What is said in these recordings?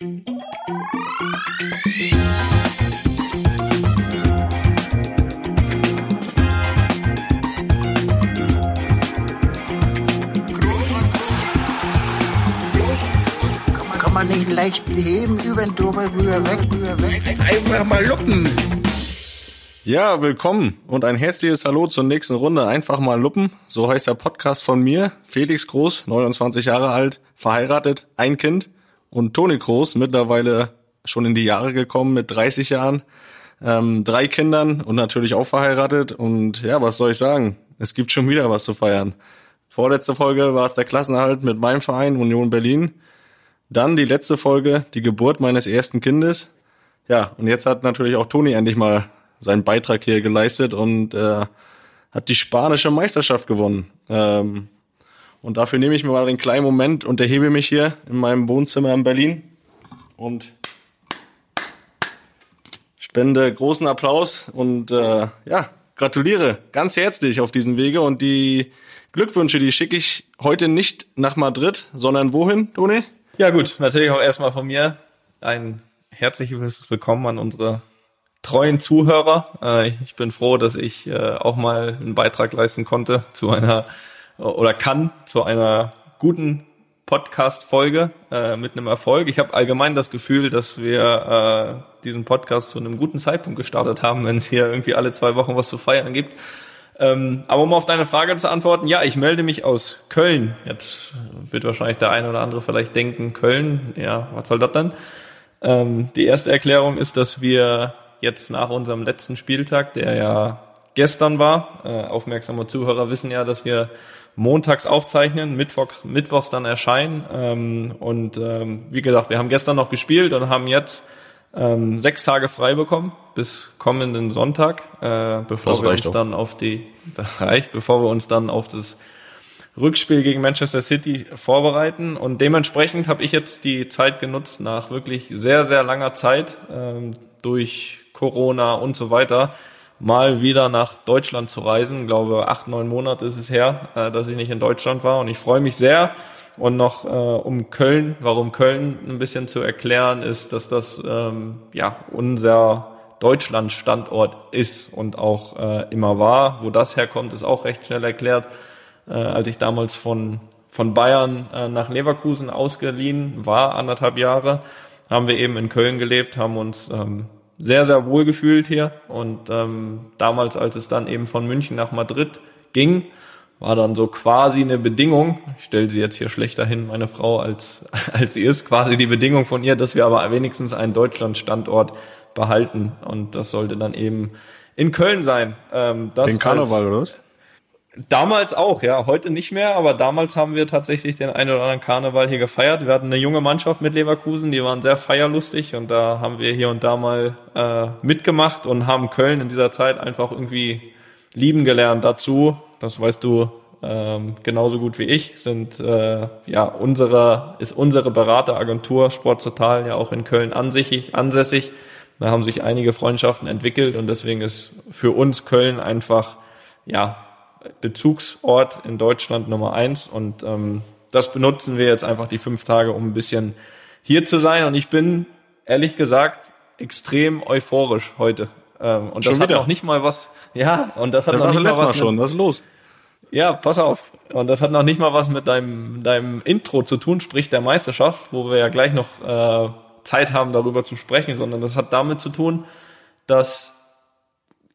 Kann man nicht leicht heben, über den drüber, rüber, weg, rüber, weg. Einfach mal luppen. Ja, willkommen und ein herzliches Hallo zur nächsten Runde. Einfach mal luppen. So heißt der Podcast von mir. Felix Groß, 29 Jahre alt, verheiratet, ein Kind. Und Toni Groß, mittlerweile schon in die Jahre gekommen mit 30 Jahren, ähm, drei Kindern und natürlich auch verheiratet. Und ja, was soll ich sagen? Es gibt schon wieder was zu feiern. Vorletzte Folge war es der Klassenerhalt mit meinem Verein Union Berlin. Dann die letzte Folge, die Geburt meines ersten Kindes. Ja, und jetzt hat natürlich auch Toni endlich mal seinen Beitrag hier geleistet und äh, hat die spanische Meisterschaft gewonnen. Ähm, und dafür nehme ich mir mal einen kleinen Moment und erhebe mich hier in meinem Wohnzimmer in Berlin und spende großen Applaus und äh, ja, gratuliere ganz herzlich auf diesen Wege und die Glückwünsche, die schicke ich heute nicht nach Madrid, sondern wohin, Toni? Ja gut, natürlich auch erstmal von mir ein herzliches Willkommen an unsere treuen Zuhörer. Äh, ich bin froh, dass ich äh, auch mal einen Beitrag leisten konnte zu einer oder kann zu einer guten Podcast-Folge äh, mit einem Erfolg. Ich habe allgemein das Gefühl, dass wir äh, diesen Podcast zu einem guten Zeitpunkt gestartet haben, wenn es hier irgendwie alle zwei Wochen was zu feiern gibt. Ähm, aber um auf deine Frage zu antworten, ja, ich melde mich aus Köln. Jetzt wird wahrscheinlich der eine oder andere vielleicht denken, Köln, ja, was soll das denn? Ähm, die erste Erklärung ist, dass wir jetzt nach unserem letzten Spieltag, der ja gestern war, äh, aufmerksame Zuhörer wissen ja, dass wir montags aufzeichnen, Mittwoch, mittwochs dann erscheinen. Ähm, und ähm, wie gesagt, wir haben gestern noch gespielt und haben jetzt ähm, sechs Tage frei bekommen bis kommenden Sonntag, äh, bevor Das wir uns doch. dann auf die, das reicht, bevor wir uns dann auf das Rückspiel gegen Manchester City vorbereiten. Und dementsprechend habe ich jetzt die Zeit genutzt, nach wirklich sehr, sehr langer Zeit ähm, durch Corona und so weiter, mal wieder nach Deutschland zu reisen. Ich glaube, acht, neun Monate ist es her, äh, dass ich nicht in Deutschland war. Und ich freue mich sehr. Und noch äh, um Köln, warum Köln ein bisschen zu erklären, ist, dass das ähm, ja unser Deutschland-Standort ist und auch äh, immer war. Wo das herkommt, ist auch recht schnell erklärt. Äh, als ich damals von, von Bayern äh, nach Leverkusen ausgeliehen war, anderthalb Jahre, haben wir eben in Köln gelebt, haben uns ähm, sehr, sehr wohl gefühlt hier. Und ähm, damals, als es dann eben von München nach Madrid ging, war dann so quasi eine Bedingung, ich stelle sie jetzt hier schlechter hin, meine Frau, als, als sie ist, quasi die Bedingung von ihr, dass wir aber wenigstens einen Deutschland-Standort behalten. Und das sollte dann eben in Köln sein. Ähm, das Den Karneval, als- oder was? Damals auch, ja. Heute nicht mehr, aber damals haben wir tatsächlich den einen oder anderen Karneval hier gefeiert. Wir hatten eine junge Mannschaft mit Leverkusen, die waren sehr feierlustig und da haben wir hier und da mal äh, mitgemacht und haben Köln in dieser Zeit einfach irgendwie lieben gelernt. Dazu, das weißt du ähm, genauso gut wie ich, sind äh, ja unsere ist unsere Berateragentur Sport Total ja auch in Köln ansässig, ansässig. Da haben sich einige Freundschaften entwickelt und deswegen ist für uns Köln einfach ja Bezugsort in Deutschland Nummer eins und ähm, das benutzen wir jetzt einfach die fünf Tage, um ein bisschen hier zu sein und ich bin ehrlich gesagt extrem euphorisch heute. Ähm, und Schon das hat wieder? noch nicht mal was, ja, und das hat Das noch nicht mal letzte Mal was schon. mit, Was ist los? ja, pass auf. Und das hat noch nicht mal was mit deinem, deinem Intro zu tun, sprich der Meisterschaft, wo wir ja gleich noch äh, Zeit haben, darüber zu sprechen, sondern das hat damit zu tun, dass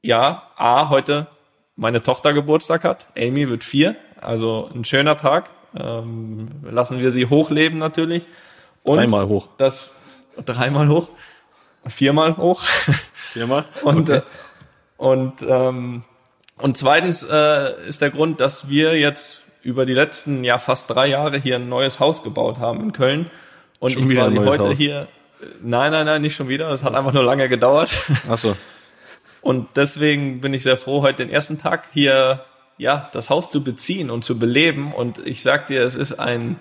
ja, A, heute meine Tochter Geburtstag hat. Amy wird vier, also ein schöner Tag. Ähm, lassen wir sie hochleben natürlich. Und Einmal hoch. Das dreimal hoch, viermal hoch. Viermal? Und, äh, und, ähm, und zweitens äh, ist der Grund, dass wir jetzt über die letzten ja fast drei Jahre hier ein neues Haus gebaut haben in Köln. Und Schon ich quasi heute Haus? hier. Nein, nein, nein, nicht schon wieder. Es hat einfach nur lange gedauert. Ach so. Und deswegen bin ich sehr froh, heute den ersten Tag hier ja das Haus zu beziehen und zu beleben. Und ich sag dir, es ist ein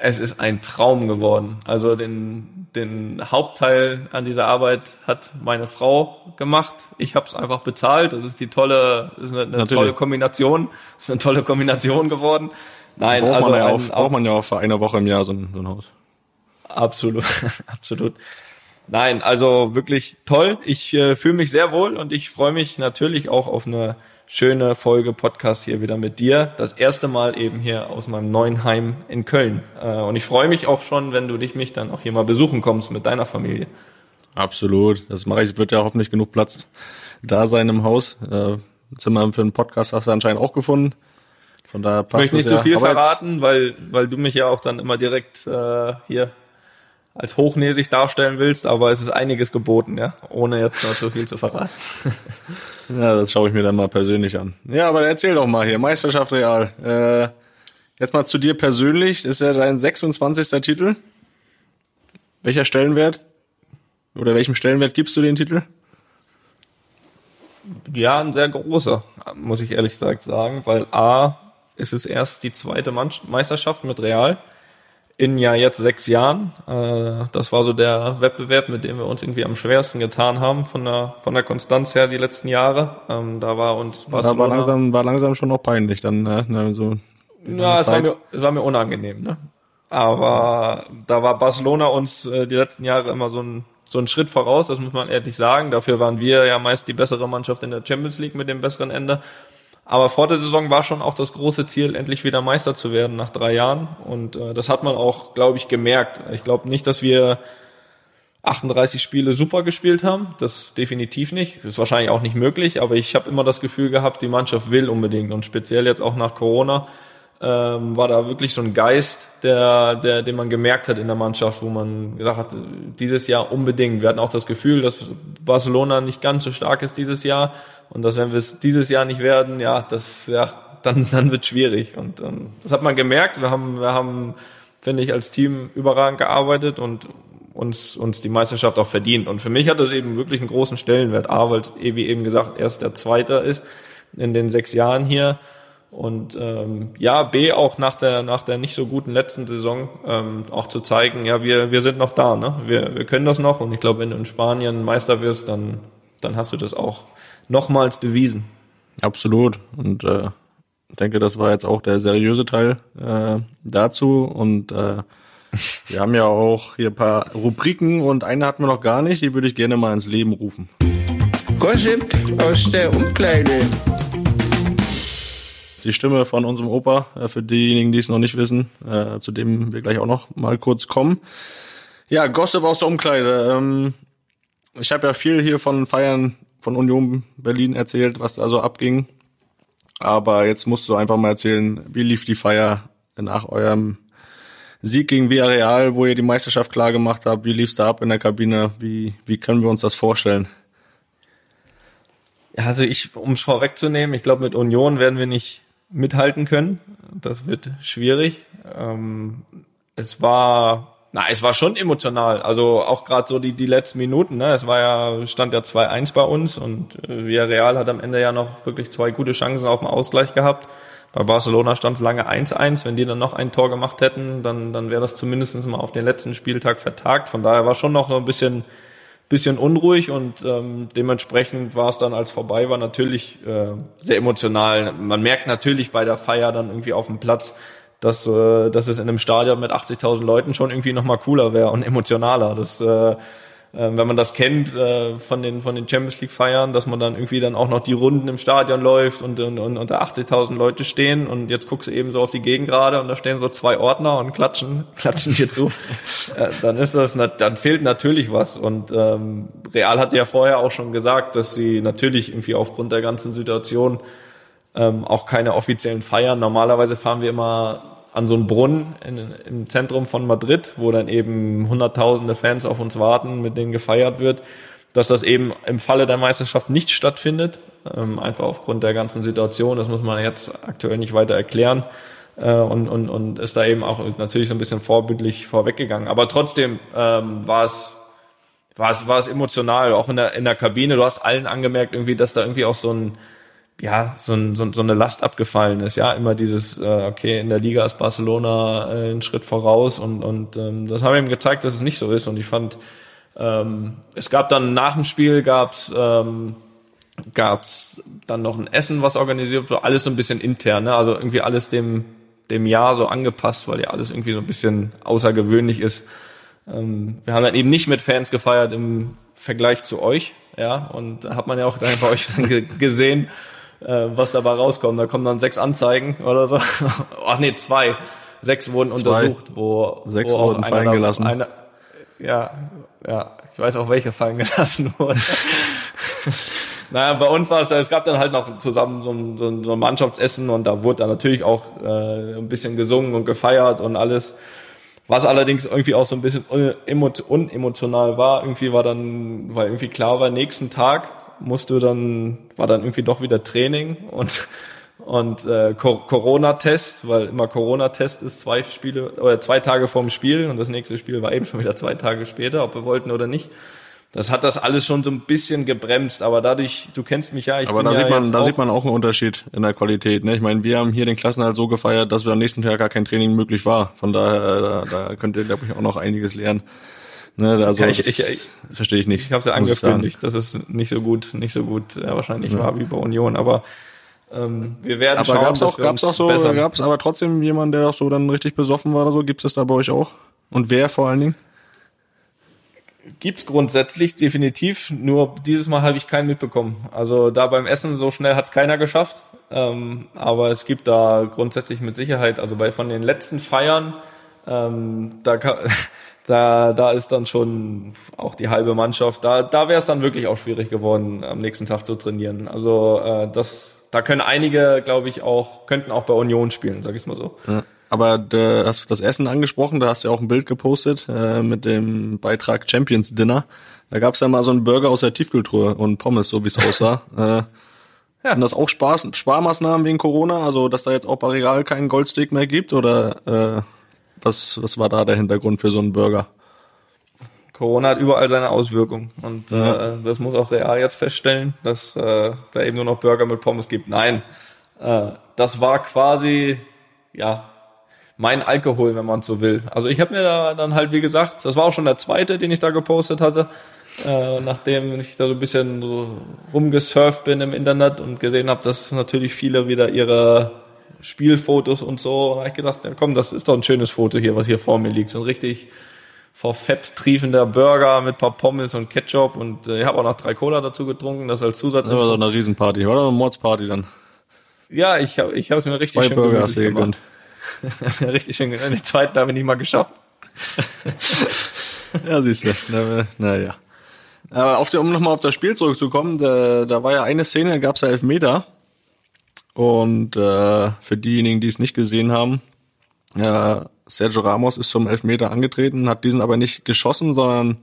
es ist ein Traum geworden. Also den den Hauptteil an dieser Arbeit hat meine Frau gemacht. Ich habe es einfach bezahlt. Das ist die tolle, das ist eine, eine tolle Kombination. Das ist eine tolle Kombination geworden. Nein, Braucht, also man ja auch, braucht man ja auch für eine Woche im Jahr so ein, so ein Haus. Absolut, absolut. Nein, also wirklich toll. Ich äh, fühle mich sehr wohl und ich freue mich natürlich auch auf eine schöne Folge Podcast hier wieder mit dir. Das erste Mal eben hier aus meinem neuen Heim in Köln. Äh, und ich freue mich auch schon, wenn du dich mich dann auch hier mal besuchen kommst mit deiner Familie. Absolut. Das mache ich. Wird ja hoffentlich genug Platz da sein im Haus. Äh, Zimmer für einen Podcast hast du anscheinend auch gefunden. Von daher passt ich möchte nicht zu so viel Aber verraten, weil, weil du mich ja auch dann immer direkt äh, hier als hochnäsig darstellen willst, aber es ist einiges geboten, ja, ohne jetzt noch so viel zu verraten. ja, das schaue ich mir dann mal persönlich an. Ja, aber erzähl doch mal hier, Meisterschaft Real. Äh, jetzt mal zu dir persönlich, ist ja dein 26. Titel. Welcher Stellenwert? Oder welchem Stellenwert gibst du den Titel? Ja, ein sehr großer, muss ich ehrlich gesagt sagen, weil A ist es erst die zweite Meisterschaft mit Real in ja jetzt sechs Jahren. Äh, das war so der Wettbewerb, mit dem wir uns irgendwie am schwersten getan haben von der von der Konstanz her die letzten Jahre. Ähm, da war uns Barcelona. Da war langsam, war langsam schon noch peinlich dann. Ne? ne so ja, es war, mir, es war mir unangenehm. Ne? Aber da war Barcelona uns äh, die letzten Jahre immer so ein so ein Schritt voraus, das muss man ehrlich sagen. Dafür waren wir ja meist die bessere Mannschaft in der Champions League mit dem besseren Ende. Aber vor der Saison war schon auch das große Ziel, endlich wieder Meister zu werden nach drei Jahren. Und äh, das hat man auch, glaube ich, gemerkt. Ich glaube nicht, dass wir 38 Spiele super gespielt haben. Das definitiv nicht. Das ist wahrscheinlich auch nicht möglich. Aber ich habe immer das Gefühl gehabt, die Mannschaft will unbedingt. Und speziell jetzt auch nach Corona ähm, war da wirklich so ein Geist, der, der, den man gemerkt hat in der Mannschaft, wo man gesagt hat, dieses Jahr unbedingt. Wir hatten auch das Gefühl, dass Barcelona nicht ganz so stark ist dieses Jahr und dass wenn wir es dieses Jahr nicht werden, ja, das, ja, dann, dann wird schwierig. Und ähm, das hat man gemerkt. Wir haben, wir haben, finde ich, als Team überragend gearbeitet und uns, uns die Meisterschaft auch verdient. Und für mich hat das eben wirklich einen großen Stellenwert. A, weil, wie eben gesagt, erst der Zweite ist in den sechs Jahren hier und ähm, ja, B auch nach der nach der nicht so guten letzten Saison ähm, auch zu zeigen, ja, wir wir sind noch da, ne? Wir wir können das noch und ich glaube, wenn du in Spanien Meister wirst, dann dann hast du das auch nochmals bewiesen. Absolut und äh, denke, das war jetzt auch der seriöse Teil äh, dazu und äh, wir haben ja auch hier ein paar Rubriken und eine hatten wir noch gar nicht, die würde ich gerne mal ins Leben rufen. Gossip aus der Umkleide die Stimme von unserem Opa, äh, für diejenigen, die es noch nicht wissen, äh, zu dem wir gleich auch noch mal kurz kommen. Ja, Gossip aus der Umkleide. Ähm, ich habe ja viel hier von Feiern von Union Berlin erzählt, was da so abging. Aber jetzt musst du einfach mal erzählen, wie lief die Feier nach eurem Sieg gegen Villarreal, wo ihr die Meisterschaft klar gemacht habt? Wie lief's da ab in der Kabine? Wie, wie können wir uns das vorstellen? Also ich, um es vorwegzunehmen, ich glaube, mit Union werden wir nicht mithalten können. Das wird schwierig. Ähm, es war, na, es war schon emotional. Also auch gerade so die, die letzten Minuten, ne? Es war ja, stand ja 2-1 bei uns und äh, Villarreal hat am Ende ja noch wirklich zwei gute Chancen auf den Ausgleich gehabt. Bei Barcelona stand es lange 1-1. Wenn die dann noch ein Tor gemacht hätten, dann, dann wäre das zumindest mal auf den letzten Spieltag vertagt. Von daher war schon noch so ein bisschen bisschen unruhig und ähm, dementsprechend war es dann, als vorbei war, natürlich äh, sehr emotional. Man merkt natürlich bei der Feier dann irgendwie auf dem Platz, dass, äh, dass es in einem Stadion mit 80.000 Leuten schon irgendwie nochmal cooler wäre und emotionaler. Das äh, wenn man das kennt äh, von den von den Champions League Feiern, dass man dann irgendwie dann auch noch die Runden im Stadion läuft und und, und unter 80.000 Leute stehen und jetzt guckst du eben so auf die Gegend gerade und da stehen so zwei Ordner und klatschen klatschen dir zu, äh, dann ist das dann fehlt natürlich was und ähm, Real hat ja vorher auch schon gesagt, dass sie natürlich irgendwie aufgrund der ganzen Situation ähm, auch keine offiziellen Feiern. Normalerweise fahren wir immer an so einen Brunnen in, im Zentrum von Madrid, wo dann eben hunderttausende Fans auf uns warten, mit denen gefeiert wird, dass das eben im Falle der Meisterschaft nicht stattfindet, ähm, einfach aufgrund der ganzen Situation. Das muss man jetzt aktuell nicht weiter erklären. Äh, und, und, und ist da eben auch natürlich so ein bisschen vorbildlich vorweggegangen. Aber trotzdem ähm, war es war es war es emotional, auch in der in der Kabine. Du hast allen angemerkt irgendwie, dass da irgendwie auch so ein ja, so, so, so eine Last abgefallen ist. Ja, immer dieses, äh, okay, in der Liga ist Barcelona äh, einen Schritt voraus und, und ähm, das haben wir ihm gezeigt, dass es nicht so ist. Und ich fand, ähm, es gab dann nach dem Spiel gab's ähm, gab's dann noch ein Essen, was organisiert wurde, alles so ein bisschen intern, ne? also irgendwie alles dem dem Jahr so angepasst, weil ja alles irgendwie so ein bisschen außergewöhnlich ist. ähm, wir haben dann eben nicht mit Fans gefeiert im Vergleich zu euch, ja, und hat man ja auch dann bei euch dann gesehen, äh, was dabei rauskommt. Da kommen dann sechs Anzeigen oder so. Ach nee, zwei. Sechs wurden zwei. untersucht, wo, sechs wo wurden fallen gelassen. Eine, ja, ja, ich weiß auch, welche fallen gelassen wurden. naja, bei uns war es, es gab dann halt noch zusammen so ein, so ein, so ein Mannschaftsessen und da wurde dann natürlich auch äh, ein bisschen gesungen und gefeiert und alles. Was allerdings irgendwie auch so ein bisschen unemotional war. Irgendwie war dann, weil irgendwie klar war, nächsten Tag musst du dann, war dann irgendwie doch wieder Training und und äh, Corona-Test, weil immer Corona-Test ist zwei Spiele oder zwei Tage vorm Spiel und das nächste Spiel war eben schon wieder zwei Tage später, ob wir wollten oder nicht. Das hat das alles schon so ein bisschen gebremst, aber dadurch, du kennst mich ja, ich Aber bin da ja sieht man, da sieht man auch einen Unterschied in der Qualität. Ne? Ich meine, wir haben hier den Klassen halt so gefeiert, dass wir am nächsten Tag gar kein Training möglich war. Von daher, da, da könnt ihr, glaube ich, auch noch einiges lernen. Ne, also ich, ich, ich, verstehe ich nicht. Ich habe es ja angekündigt, dass es nicht so gut, nicht so gut äh, wahrscheinlich ja. war wie bei Union, aber ähm, wir werden aber schauen, gab's auch, gab's auch so, gab's aber trotzdem jemanden, der doch so dann richtig besoffen war oder so. Gibt's das da bei euch auch? Und wer vor allen Dingen? Gibt's grundsätzlich definitiv. Nur dieses Mal habe ich keinen mitbekommen. Also da beim Essen so schnell hat's keiner geschafft. Ähm, aber es gibt da grundsätzlich mit Sicherheit, also bei von den letzten Feiern, ähm, da kann, da, da ist dann schon auch die halbe Mannschaft. Da, da wäre es dann wirklich auch schwierig geworden, am nächsten Tag zu trainieren. Also äh, das, da können einige, glaube ich, auch könnten auch bei Union spielen, sag ich mal so. Ja. Aber du hast das Essen angesprochen, da hast du ja auch ein Bild gepostet äh, mit dem Beitrag Champions Dinner. Da gab es ja mal so einen Burger aus der Tiefkühltruhe und Pommes, so wie es aussah. äh, ja. Sind das auch Spaß, Sparmaßnahmen wegen Corona? Also, dass da jetzt auch bei Regal keinen Goldsteak mehr gibt? Oder äh, was, was war da der Hintergrund für so einen Burger? Corona hat überall seine Auswirkungen. Und ja. äh, das muss auch Real jetzt feststellen, dass äh, da eben nur noch Burger mit Pommes gibt. Nein, äh, das war quasi, ja, mein Alkohol, wenn man so will. Also ich habe mir da dann halt, wie gesagt, das war auch schon der zweite, den ich da gepostet hatte, äh, nachdem ich da so ein bisschen rumgesurft bin im Internet und gesehen habe, dass natürlich viele wieder ihre Spielfotos und so. Und habe ich gedacht, ja komm, das ist doch ein schönes Foto hier, was hier vor mir liegt. So ein richtig vor Fett triefender Burger mit paar Pommes und Ketchup und äh, ich habe auch noch drei Cola dazu getrunken, das als Zusatz. Das war so eine Riesenparty, oder eine Mordsparty dann? Ja, ich habe ich es mir richtig Zwei schön Burger hast du gemacht. richtig schön gemacht. Den zweiten habe ich nicht mal geschafft. ja, siehst du. Na, naja. Aber auf der, um nochmal auf das Spiel zurückzukommen, da, da war ja eine Szene, gab es ja Elfmeter. Und äh, für diejenigen, die es nicht gesehen haben, äh, Sergio Ramos ist zum Elfmeter angetreten, hat diesen aber nicht geschossen, sondern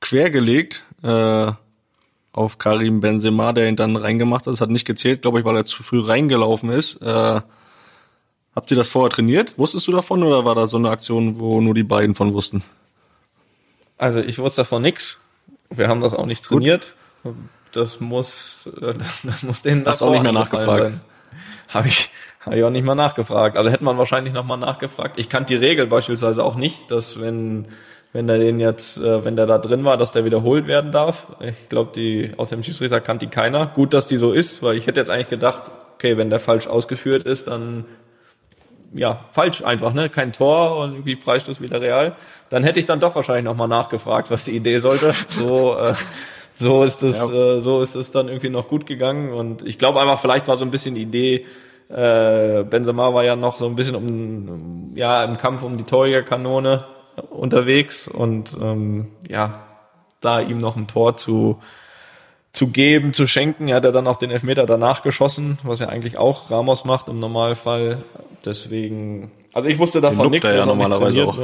quergelegt äh, auf Karim Benzema, der ihn dann reingemacht hat. Das hat nicht gezählt, glaube ich, weil er zu früh reingelaufen ist. Äh, habt ihr das vorher trainiert? Wusstest du davon oder war da so eine Aktion, wo nur die beiden von wussten? Also ich wusste davon nix. Wir haben das auch nicht trainiert. Gut. Das muss, das muss denen Hast auch nicht mehr nachgefragt. Habe ich, habe ich auch nicht mal nachgefragt. Also hätte man wahrscheinlich noch mal nachgefragt. Ich kannte die Regel beispielsweise auch nicht, dass wenn wenn der den jetzt, äh, wenn der da drin war, dass der wiederholt werden darf. Ich glaube, die aus dem Schiedsrichter kannte die keiner. Gut, dass die so ist, weil ich hätte jetzt eigentlich gedacht, okay, wenn der falsch ausgeführt ist, dann ja, falsch einfach, ne? Kein Tor und irgendwie Freistoß wieder real. Dann hätte ich dann doch wahrscheinlich nochmal nachgefragt, was die Idee sollte. So, äh, so ist es, ja. äh, so ist es dann irgendwie noch gut gegangen. Und ich glaube einfach, vielleicht war so ein bisschen die Idee, äh, Benzema war ja noch so ein bisschen um, ja, im Kampf um die Torjägerkanone unterwegs und ähm, ja, da ihm noch ein Tor zu zu geben, zu schenken. Er hat er dann auch den Elfmeter danach geschossen, was ja eigentlich auch Ramos macht im Normalfall. Deswegen, also ich wusste davon nichts. Ja normalerweise auch.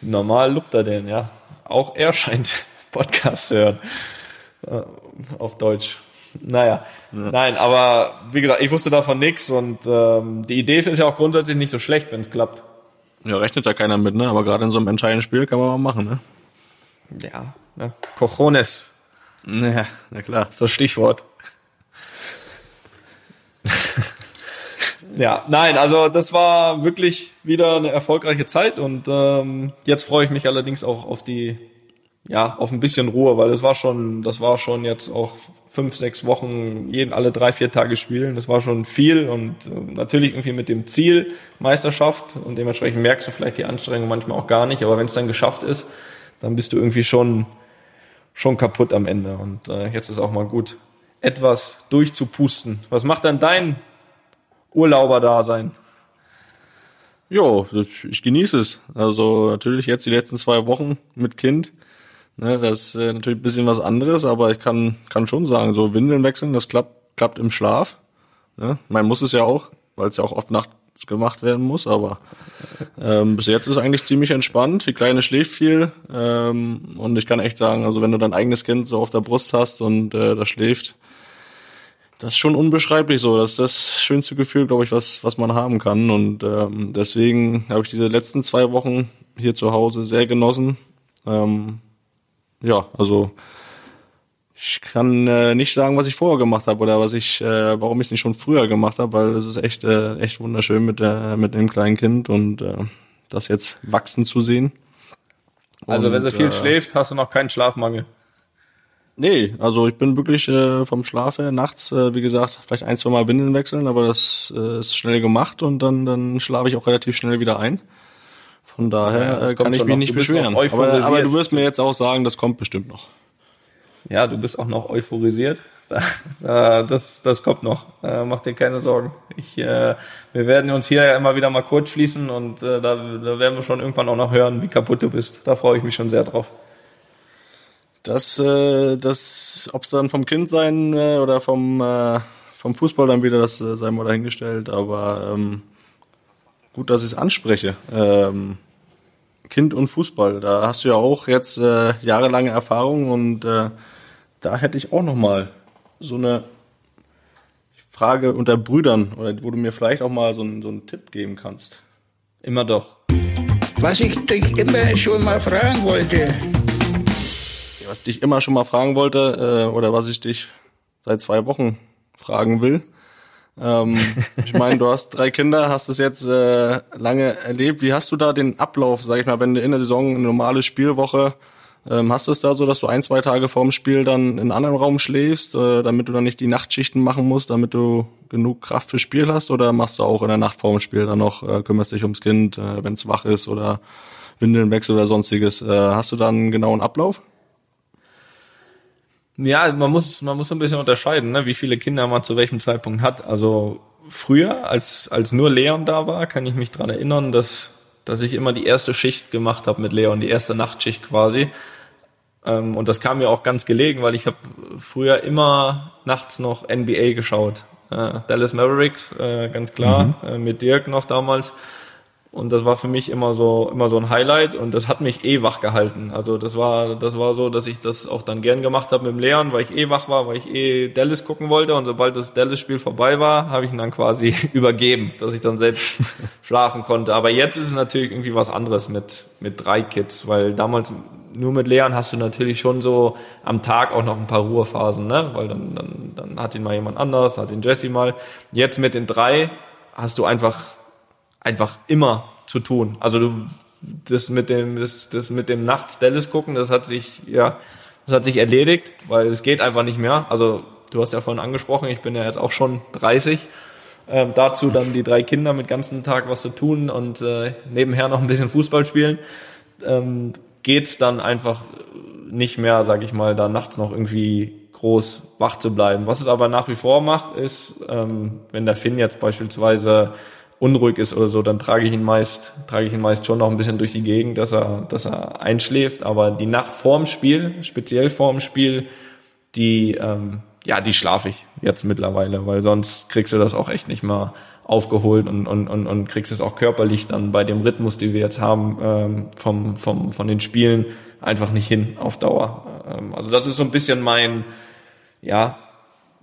Normal lupt er den, ja. Auch er scheint Podcast hören. Äh, auf Deutsch. Naja, ja. nein, aber wie gesagt, ich wusste davon nichts und ähm, die Idee ist ja auch grundsätzlich nicht so schlecht, wenn es klappt. Ja, rechnet ja keiner mit, ne? Aber gerade in so einem entscheidenden Spiel kann man mal machen, ne? Ja, ne? Cojones. Ja, na klar. Das ist das Stichwort. ja, nein, also das war wirklich wieder eine erfolgreiche Zeit und ähm, jetzt freue ich mich allerdings auch auf die ja, auf ein bisschen Ruhe, weil das war schon, das war schon jetzt auch fünf, sechs Wochen, jeden, alle drei, vier Tage spielen. Das war schon viel und äh, natürlich irgendwie mit dem Ziel Meisterschaft und dementsprechend merkst du vielleicht die Anstrengung manchmal auch gar nicht, aber wenn es dann geschafft ist, dann bist du irgendwie schon, schon kaputt am Ende und äh, jetzt ist auch mal gut, etwas durchzupusten. Was macht dann dein Urlauber-Dasein? Jo, ich genieße es. Also natürlich jetzt die letzten zwei Wochen mit Kind Ne, das ist äh, natürlich ein bisschen was anderes, aber ich kann, kann schon sagen, so Windeln wechseln, das klappt, klappt im Schlaf. Ne? Man muss es ja auch, weil es ja auch oft nachts gemacht werden muss, aber ähm, bis jetzt ist eigentlich ziemlich entspannt. Die Kleine schläft viel ähm, und ich kann echt sagen, also wenn du dein eigenes Kind so auf der Brust hast und äh, das schläft, das ist schon unbeschreiblich so. Das ist das schönste Gefühl, glaube ich, was, was man haben kann. Und ähm, deswegen habe ich diese letzten zwei Wochen hier zu Hause sehr genossen. Ähm, ja, also ich kann äh, nicht sagen, was ich vorher gemacht habe oder was ich, äh, warum ich es nicht schon früher gemacht habe, weil es ist echt, äh, echt wunderschön mit der, mit dem kleinen Kind und äh, das jetzt wachsen zu sehen. Also und, wenn sie viel äh, schläft, hast du noch keinen Schlafmangel. Nee, also ich bin wirklich äh, vom Schlaf her nachts, äh, wie gesagt, vielleicht ein, zwei Mal Windeln wechseln, aber das äh, ist schnell gemacht und dann, dann schlafe ich auch relativ schnell wieder ein. Von daher ja, äh, kann ich mich nicht beschweren. Aber, aber, du wirst mir jetzt auch sagen, das kommt bestimmt noch. Ja, du bist auch noch euphorisiert. Das, das kommt noch. Äh, mach dir keine Sorgen. Ich, äh, wir werden uns hier immer wieder mal kurz schließen und da, da werden wir schon irgendwann auch noch hören, wie kaputt du bist. Da freue ich mich schon sehr drauf. Das, das, ob es dann vom Kind sein oder vom, vom Fußball dann wieder, das sei mal dahingestellt. Aber ähm, gut, dass ich es anspreche. Ähm, kind und Fußball, da hast du ja auch jetzt äh, jahrelange Erfahrung und äh, da hätte ich auch noch mal so eine Frage unter Brüdern oder wo du mir vielleicht auch mal so, einen, so einen Tipp geben kannst. Immer doch. Was ich dich immer schon mal fragen wollte. Was ich dich immer schon mal fragen wollte äh, oder was ich dich seit zwei Wochen fragen will. Ähm, ich meine, du hast drei Kinder, hast es jetzt äh, lange erlebt. Wie hast du da den Ablauf, sag ich mal, wenn du in der Saison eine normale Spielwoche ähm, hast du es da so, dass du ein, zwei Tage vorm Spiel dann in einen anderen Raum schläfst, äh, damit du dann nicht die Nachtschichten machen musst, damit du genug Kraft fürs Spiel hast? Oder machst du auch in der Nacht vorm Spiel dann noch, äh, kümmerst dich ums Kind, äh, wenn es wach ist oder Windeln wechselt oder sonstiges? Äh, hast du da einen genauen Ablauf? Ja, man muss, man muss ein bisschen unterscheiden, ne, wie viele Kinder man zu welchem Zeitpunkt hat. Also früher, als, als nur Leon da war, kann ich mich dran erinnern, dass, dass ich immer die erste Schicht gemacht habe mit Leon, die erste Nachtschicht quasi. Ähm, und das kam mir auch ganz gelegen, weil ich habe früher immer nachts noch NBA geschaut. Äh, Dallas Mavericks, äh, ganz klar, mhm. äh, mit Dirk noch damals. Und das war für mich immer so, immer so ein Highlight und das hat mich eh wach gehalten. Also das war, das war so, dass ich das auch dann gern gemacht habe mit dem Leon, weil ich eh wach war, weil ich eh Dallas gucken wollte und sobald das Dallas-Spiel vorbei war, habe ich ihn dann quasi übergeben, dass ich dann selbst schlafen konnte. Aber jetzt ist es natürlich irgendwie was anderes mit, mit drei Kids, weil damals nur mit Leon hast du natürlich schon so am Tag auch noch ein paar Ruhephasen, ne? Weil dann, dann, dann hat ihn mal jemand anders, hat ihn Jesse mal. Jetzt mit den drei hast du einfach einfach immer zu tun. Also du, das mit dem, das, das mit dem nachts Dallas gucken, das hat sich, ja, das hat sich erledigt, weil es geht einfach nicht mehr. Also du hast ja vorhin angesprochen, ich bin ja jetzt auch schon 30. Ähm, dazu dann die drei Kinder mit ganzen Tag was zu tun und äh, nebenher noch ein bisschen Fußball spielen. Ähm, geht dann einfach nicht mehr, sag ich mal, da nachts noch irgendwie groß wach zu bleiben. Was es aber nach wie vor macht, ist, ähm, wenn der Finn jetzt beispielsweise unruhig ist oder so, dann trage ich ihn meist, trage ich ihn meist schon noch ein bisschen durch die Gegend, dass er, dass er einschläft. Aber die Nacht vorm Spiel, speziell vorm Spiel, die, ähm, ja, die schlafe ich jetzt mittlerweile, weil sonst kriegst du das auch echt nicht mal aufgeholt und, und, und, und kriegst es auch körperlich dann bei dem Rhythmus, den wir jetzt haben, ähm, vom, vom, von den Spielen einfach nicht hin auf Dauer. Ähm, also das ist so ein bisschen mein, ja,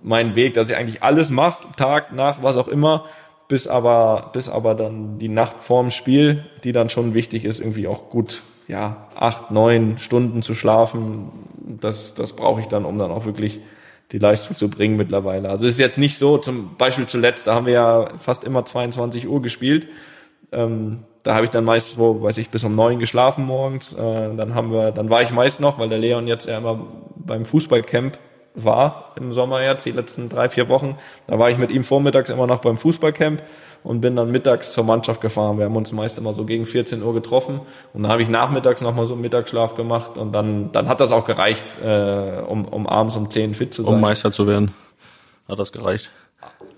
mein Weg, dass ich eigentlich alles mache, Tag, Nacht, was auch immer, bis aber, bis aber dann die Nacht vorm Spiel, die dann schon wichtig ist, irgendwie auch gut, ja, acht, neun Stunden zu schlafen. Das, das brauche ich dann, um dann auch wirklich die Leistung zu bringen mittlerweile. Also es ist jetzt nicht so, zum Beispiel zuletzt, da haben wir ja fast immer 22 Uhr gespielt. Ähm, da habe ich dann meist wo, weiß ich, bis um neun geschlafen morgens. Äh, dann haben wir, dann war ich meist noch, weil der Leon jetzt ja immer beim Fußballcamp war im Sommer jetzt, die letzten drei, vier Wochen. Da war ich mit ihm vormittags immer noch beim Fußballcamp und bin dann mittags zur Mannschaft gefahren. Wir haben uns meist immer so gegen 14 Uhr getroffen und dann habe ich nachmittags nochmal so einen Mittagsschlaf gemacht und dann, dann hat das auch gereicht, äh, um, um abends um 10 fit zu sein. Um Meister zu werden. Hat das gereicht?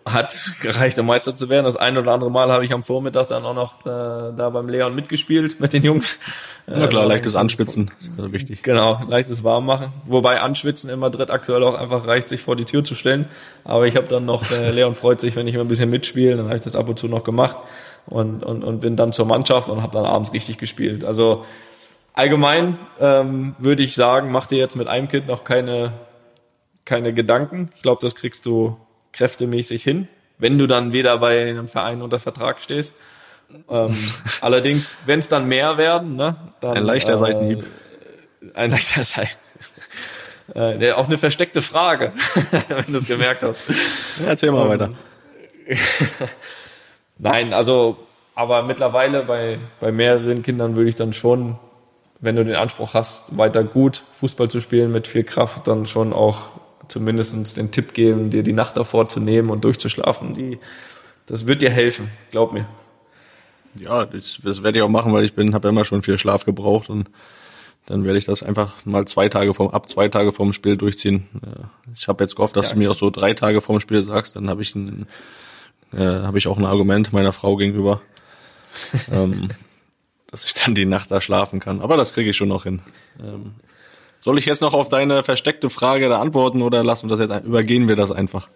Hat gereicht, um Meister zu werden. Das ein oder andere Mal habe ich am Vormittag dann auch noch äh, da beim Leon mitgespielt mit den Jungs. Na klar, äh, leichtes Anschwitzen, ist also wichtig. Genau, leichtes Warmmachen. Wobei Anschwitzen in Madrid aktuell auch einfach reicht, sich vor die Tür zu stellen. Aber ich habe dann noch, äh, Leon freut sich, wenn ich immer ein bisschen mitspiele, dann habe ich das ab und zu noch gemacht und, und, und bin dann zur Mannschaft und habe dann abends richtig gespielt. Also allgemein ähm, würde ich sagen, mach dir jetzt mit einem Kind noch keine, keine Gedanken. Ich glaube, das kriegst du kräftemäßig hin, wenn du dann wieder bei einem Verein unter Vertrag stehst. Ähm, allerdings, wenn es dann mehr werden, ne, dann, ein leichter äh, Seitenhieb. Ein leichter Seitenhieb. Äh, auch eine versteckte Frage, wenn du es gemerkt hast. Erzähl mal ähm, weiter. Nein, also, aber mittlerweile bei, bei mehreren Kindern würde ich dann schon, wenn du den Anspruch hast, weiter gut Fußball zu spielen mit viel Kraft, dann schon auch zumindest den Tipp geben, dir die Nacht davor zu nehmen und durchzuschlafen. Die, das wird dir helfen, glaub mir. Ja, das, das werde ich auch machen, weil ich bin, habe immer schon viel Schlaf gebraucht und dann werde ich das einfach mal zwei Tage vom, ab zwei Tage vom Spiel durchziehen. Ich habe jetzt gehofft, dass ja. du mir auch so drei Tage vorm Spiel sagst, dann habe ich ein, äh, habe ich auch ein Argument meiner Frau gegenüber, ähm, dass ich dann die Nacht da schlafen kann. Aber das kriege ich schon noch hin. Ähm, soll ich jetzt noch auf deine versteckte Frage da antworten oder lassen wir das jetzt, übergehen wir das einfach?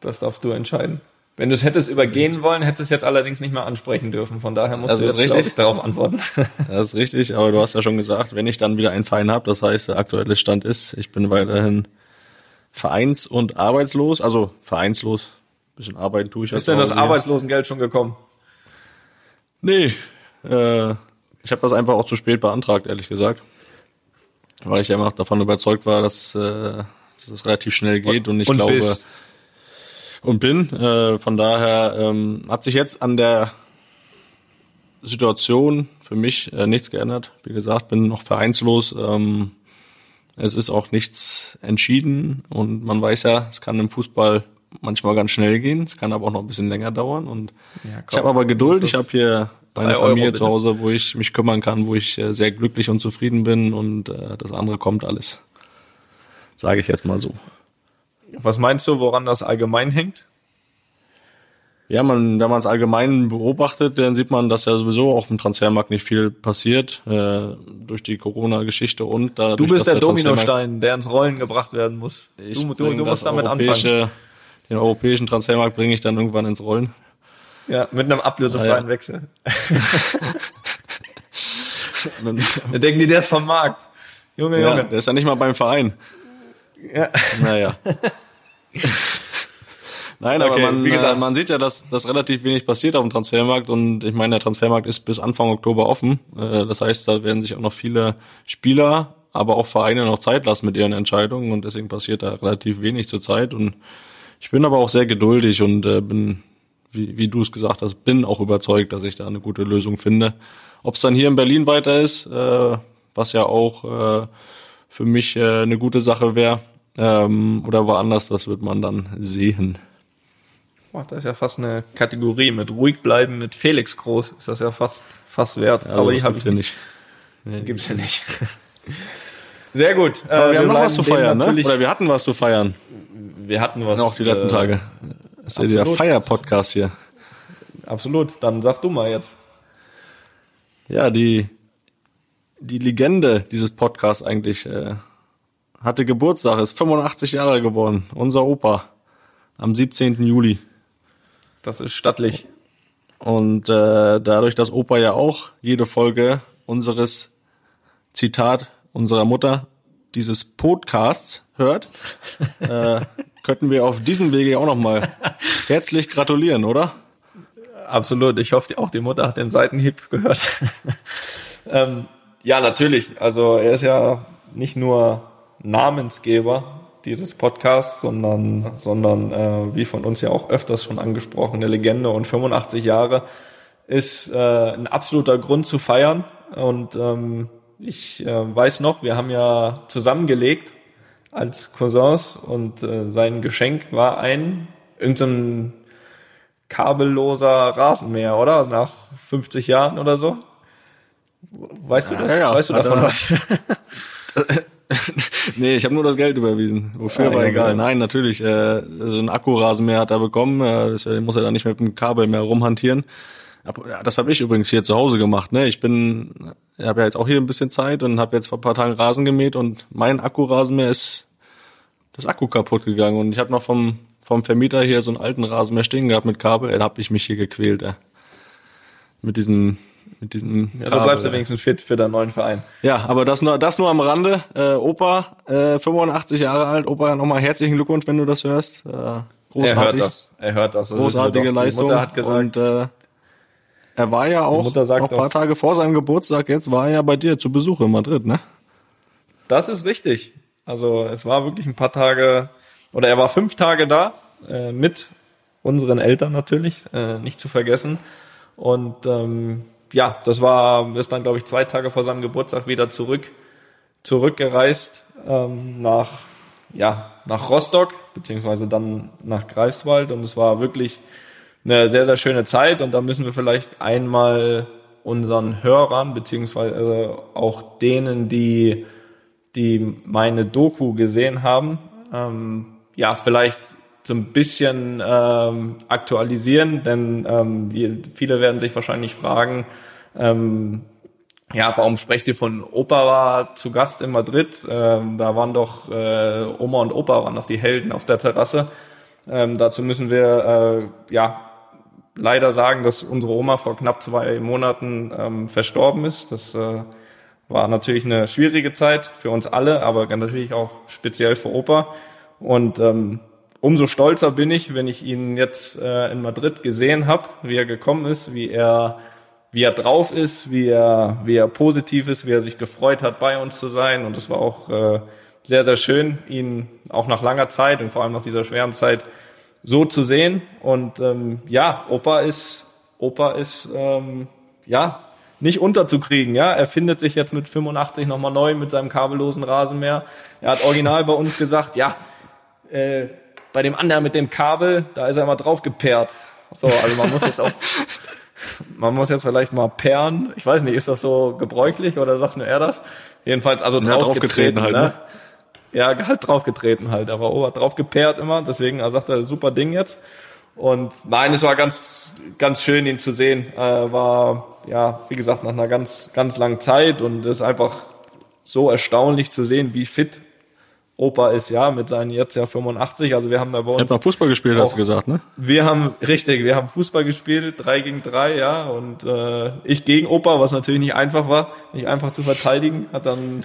Das darfst du entscheiden. Wenn du es hättest übergehen wollen, hättest du es jetzt allerdings nicht mehr ansprechen dürfen. Von daher musst das du jetzt, richtig. Ich, darauf antworten. Das ist richtig, aber du hast ja schon gesagt, wenn ich dann wieder einen Verein habe, das heißt, der aktuelle Stand ist, ich bin weiterhin vereins- und arbeitslos, also vereinslos, bisschen Arbeit tue ich. Ist denn das Arbeitslosengeld schon gekommen? Nee, äh, ich habe das einfach auch zu spät beantragt, ehrlich gesagt weil ich ja immer davon überzeugt war, dass, äh, dass es relativ schnell geht und, und ich und glaube bist. und bin. Äh, von daher ähm, hat sich jetzt an der Situation für mich äh, nichts geändert. Wie gesagt, bin noch vereinslos. Ähm, es ist auch nichts entschieden und man weiß ja, es kann im Fußball manchmal ganz schnell gehen. Es kann aber auch noch ein bisschen länger dauern und ja, ich habe aber Geduld. Ich habe hier eine Familie Euro, zu Hause, wo ich mich kümmern kann, wo ich äh, sehr glücklich und zufrieden bin und äh, das andere kommt alles. Sage ich jetzt mal so. Was meinst du, woran das allgemein hängt? Ja, man, wenn man es allgemein beobachtet, dann sieht man, dass ja sowieso auf dem Transfermarkt nicht viel passiert äh, durch die Corona-Geschichte und da. Du bist der, der Dominostein, der ins Rollen gebracht werden muss. Ich du, du, du musst damit anfangen. Den europäischen Transfermarkt bringe ich dann irgendwann ins Rollen. Ja, mit einem ablösefreien ja. Wechsel. da denken die, der ist vom Markt. Junge, ja, Junge. Der ist ja nicht mal beim Verein. Ja. Naja. Nein, okay, aber man, wie gesagt, äh, man sieht ja, dass, dass relativ wenig passiert auf dem Transfermarkt und ich meine, der Transfermarkt ist bis Anfang Oktober offen. Äh, das heißt, da werden sich auch noch viele Spieler, aber auch Vereine noch Zeit lassen mit ihren Entscheidungen und deswegen passiert da relativ wenig zurzeit und ich bin aber auch sehr geduldig und äh, bin wie, wie du es gesagt hast, bin auch überzeugt, dass ich da eine gute Lösung finde. Ob es dann hier in Berlin weiter ist, äh, was ja auch äh, für mich äh, eine gute Sache wäre, ähm, oder woanders, das wird man dann sehen. Boah, das ist ja fast eine Kategorie mit ruhig bleiben, mit Felix Groß ist das ja fast fast wert. Ja, aber die habe ich ja nicht. Nee, gibt's ja nicht. Sehr gut. Aber wir, wir haben noch was zu feiern, ne? Oder wir hatten was zu feiern. Wir hatten was. Noch die letzten äh, Tage. Das ist ja der Feier-Podcast hier. Absolut. Dann sag du mal jetzt. Ja, die, die Legende dieses Podcasts eigentlich äh, hatte Geburtstag, ist 85 Jahre geworden. Unser Opa. Am 17. Juli. Das ist stattlich. Und äh, dadurch, dass Opa ja auch jede Folge unseres Zitat unserer Mutter dieses Podcasts hört, äh, könnten wir auf diesem Wege auch nochmal herzlich gratulieren, oder? Absolut. Ich hoffe, auch die Mutter hat den Seitenhieb gehört. ähm, ja, natürlich. Also er ist ja nicht nur Namensgeber dieses Podcasts, sondern, sondern äh, wie von uns ja auch öfters schon angesprochen, eine Legende und 85 Jahre ist äh, ein absoluter Grund zu feiern. Und ähm, ich äh, weiß noch, wir haben ja zusammengelegt als Cousins und äh, sein Geschenk war ein irgendein kabelloser Rasenmäher, oder? Nach 50 Jahren oder so. Weißt du das? Ja, ja. Weißt du Hat davon was? nee, ich habe nur das Geld überwiesen. Wofür Ah, war ja, egal. genau. Nein, natürlich. Äh, so ein Akkurasenmäher hat er bekommen. Äh, deswegen muss er dann nicht mit dem Kabel mehr rumhantieren. Das habe ich übrigens hier zu Hause gemacht. Ne? Ich bin, ich habe ja jetzt auch hier ein bisschen Zeit und habe jetzt vor ein paar Tagen Rasen gemäht und mein Akkurasenmäher ist das Akku kaputt gegangen und ich habe noch vom vom Vermieter hier so einen alten Rasenmäher stehen gehabt mit Kabel. Da habe ich mich hier gequält. Ey. Mit diesem mit diesem Ja, so bleibst du ey. wenigstens fit für deinen neuen Verein. Ja, aber das nur, das nur am Rande. Äh, Opa, äh, 85 Jahre alt. Opa, nochmal herzlichen Glückwunsch, wenn du das hörst. Äh, großartig. Er hört das. Er hört das. das Großartige. Leistung. Die Mutter hat gesagt, Und äh, er war ja auch noch ein paar auch- Tage vor seinem Geburtstag jetzt, war er ja bei dir zu Besuch in Madrid, ne? Das ist richtig. Also es war wirklich ein paar Tage, oder er war fünf Tage da, äh, mit unseren Eltern natürlich, äh, nicht zu vergessen. Und ähm, ja, das war, ist dann, glaube ich, zwei Tage vor seinem Geburtstag wieder zurück, zurückgereist ähm, nach, ja, nach Rostock, beziehungsweise dann nach Greifswald. Und es war wirklich eine sehr, sehr schöne Zeit. Und da müssen wir vielleicht einmal unseren Hörern, beziehungsweise auch denen, die die meine Doku gesehen haben, ähm, ja, vielleicht so ein bisschen ähm, aktualisieren, denn ähm, die, viele werden sich wahrscheinlich fragen, ähm, ja, warum sprecht ihr von Opa war zu Gast in Madrid? Ähm, da waren doch äh, Oma und Opa waren doch die Helden auf der Terrasse. Ähm, dazu müssen wir äh, ja leider sagen, dass unsere Oma vor knapp zwei Monaten ähm, verstorben ist. Das äh, war natürlich eine schwierige Zeit für uns alle, aber natürlich auch speziell für Opa. Und ähm, umso stolzer bin ich, wenn ich ihn jetzt äh, in Madrid gesehen habe, wie er gekommen ist, wie er wie er drauf ist, wie er wie er positiv ist, wie er sich gefreut hat, bei uns zu sein. Und es war auch äh, sehr sehr schön, ihn auch nach langer Zeit und vor allem nach dieser schweren Zeit so zu sehen. Und ähm, ja, Opa ist Opa ist ähm, ja nicht unterzukriegen, ja. Er findet sich jetzt mit 85 nochmal neu mit seinem kabellosen Rasenmäher. Er hat original bei uns gesagt, ja, äh, bei dem anderen mit dem Kabel, da ist er immer drauf geperrt. So, also man muss jetzt auch, man muss jetzt vielleicht mal perren. Ich weiß nicht, ist das so gebräuchlich oder sagt nur er das? Jedenfalls, also Ja, draufgetreten, draufgetreten halt, ne? ne? Ja, halt draufgetreten halt. Aber Ober drauf geperrt immer, deswegen er sagt er, super Ding jetzt. Und nein, es war ganz, ganz schön, ihn zu sehen. Äh, war, ja, wie gesagt, nach einer ganz, ganz langen Zeit und es ist einfach so erstaunlich zu sehen, wie fit Opa ist, ja, mit seinen jetzt ja 85. Also wir haben da bei Er hat uns, noch Fußball gespielt, hast du Auch. gesagt, ne? wir haben, richtig, wir haben Fußball gespielt, drei gegen drei, ja, und äh, ich gegen Opa, was natürlich nicht einfach war, nicht einfach zu verteidigen, hat dann,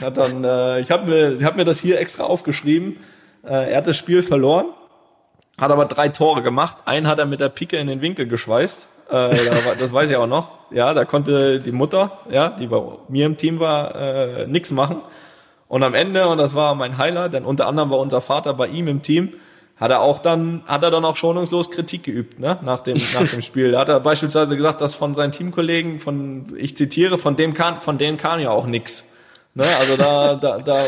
hat dann, äh, ich habe mir, ich hab mir das hier extra aufgeschrieben. Äh, er hat das Spiel verloren, hat aber drei Tore gemacht. Einen hat er mit der Pike in den Winkel geschweißt. Äh, das weiß ich auch noch. Ja, da konnte die Mutter, ja, die bei mir im Team war, äh, nix machen. Und am Ende, und das war mein Highlight, denn unter anderem war unser Vater bei ihm im Team, hat er auch dann, hat er dann auch schonungslos Kritik geübt, ne, nach dem, nach dem Spiel. Da hat er beispielsweise gesagt, dass von seinen Teamkollegen, von, ich zitiere, von dem kann, von denen kam ja auch nix. Ne, also da, da, da,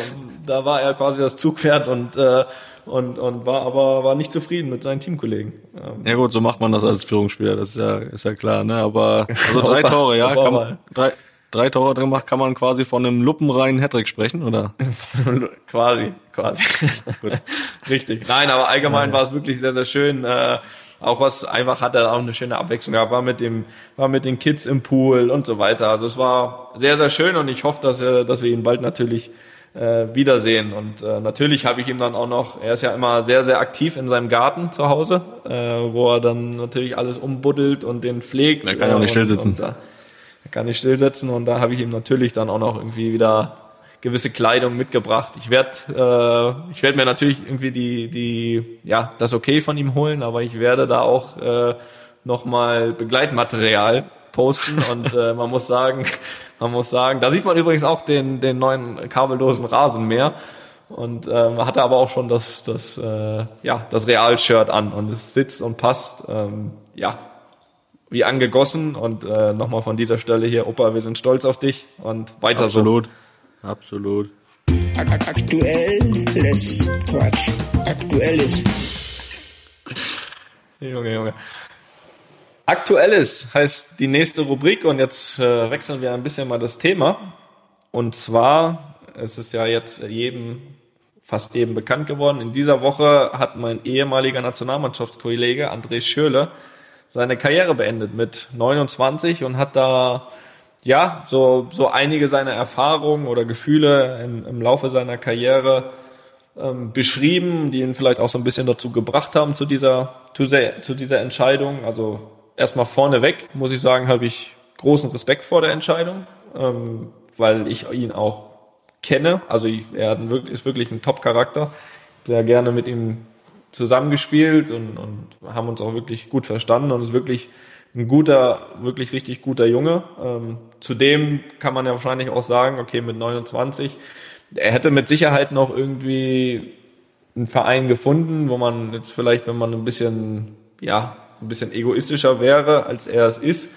da war er quasi das Zugpferd und, äh, und, und war aber war nicht zufrieden mit seinen Teamkollegen. Ähm, Ja gut, so macht man das als Führungsspieler, das ist ja, ist ja klar, ne? Aber also drei Tore, ja, kann man, drei, drei Tore drin macht, kann man quasi von einem lupenreinen Hattrick sprechen, oder? quasi, quasi. Richtig. Nein, aber allgemein war es wirklich sehr, sehr schön. Äh, auch was einfach hat er auch eine schöne Abwechslung gehabt, war mit dem, war mit den Kids im Pool und so weiter. Also es war sehr, sehr schön und ich hoffe, dass, er, dass wir ihn bald natürlich äh, wiedersehen. Und äh, natürlich habe ich ihm dann auch noch, er ist ja immer sehr, sehr aktiv in seinem Garten zu Hause, äh, wo er dann natürlich alles umbuddelt und den pflegt. Er kann ja auch nicht äh, still sitzen. er kann nicht stillsetzen und da habe ich ihm natürlich dann auch noch irgendwie wieder gewisse Kleidung mitgebracht. Ich werde äh, ich werde mir natürlich irgendwie die die ja das okay von ihm holen, aber ich werde da auch äh, noch mal Begleitmaterial posten und äh, man muss sagen, man muss sagen, da sieht man übrigens auch den den neuen kabellosen Rasenmäher und ähm, hatte aber auch schon das das äh, ja das Real-Shirt an und es sitzt und passt. Ähm, ja, wie angegossen und äh, nochmal von dieser Stelle hier, Opa, wir sind stolz auf dich und weiter Absolut. so. Absolut. Aktuelles Quatsch. Aktuelles. Junge, Junge. Aktuelles heißt die nächste Rubrik und jetzt äh, wechseln wir ein bisschen mal das Thema. Und zwar, es ist ja jetzt jedem, fast jedem bekannt geworden, in dieser Woche hat mein ehemaliger Nationalmannschaftskollege André Schürle seine Karriere beendet mit 29 und hat da ja so so einige seiner Erfahrungen oder Gefühle im, im Laufe seiner Karriere ähm, beschrieben, die ihn vielleicht auch so ein bisschen dazu gebracht haben zu dieser zu, dieser, zu dieser Entscheidung. Also erstmal vorneweg muss ich sagen, habe ich großen Respekt vor der Entscheidung, ähm, weil ich ihn auch kenne. Also ich, er hat wirklich, ist wirklich ein Top-Charakter. Sehr gerne mit ihm zusammengespielt und, und haben uns auch wirklich gut verstanden und ist wirklich ein guter, wirklich richtig guter Junge. Ähm, zudem kann man ja wahrscheinlich auch sagen, okay, mit 29, er hätte mit Sicherheit noch irgendwie einen Verein gefunden, wo man jetzt vielleicht, wenn man ein bisschen, ja, ein bisschen egoistischer wäre, als er es ist,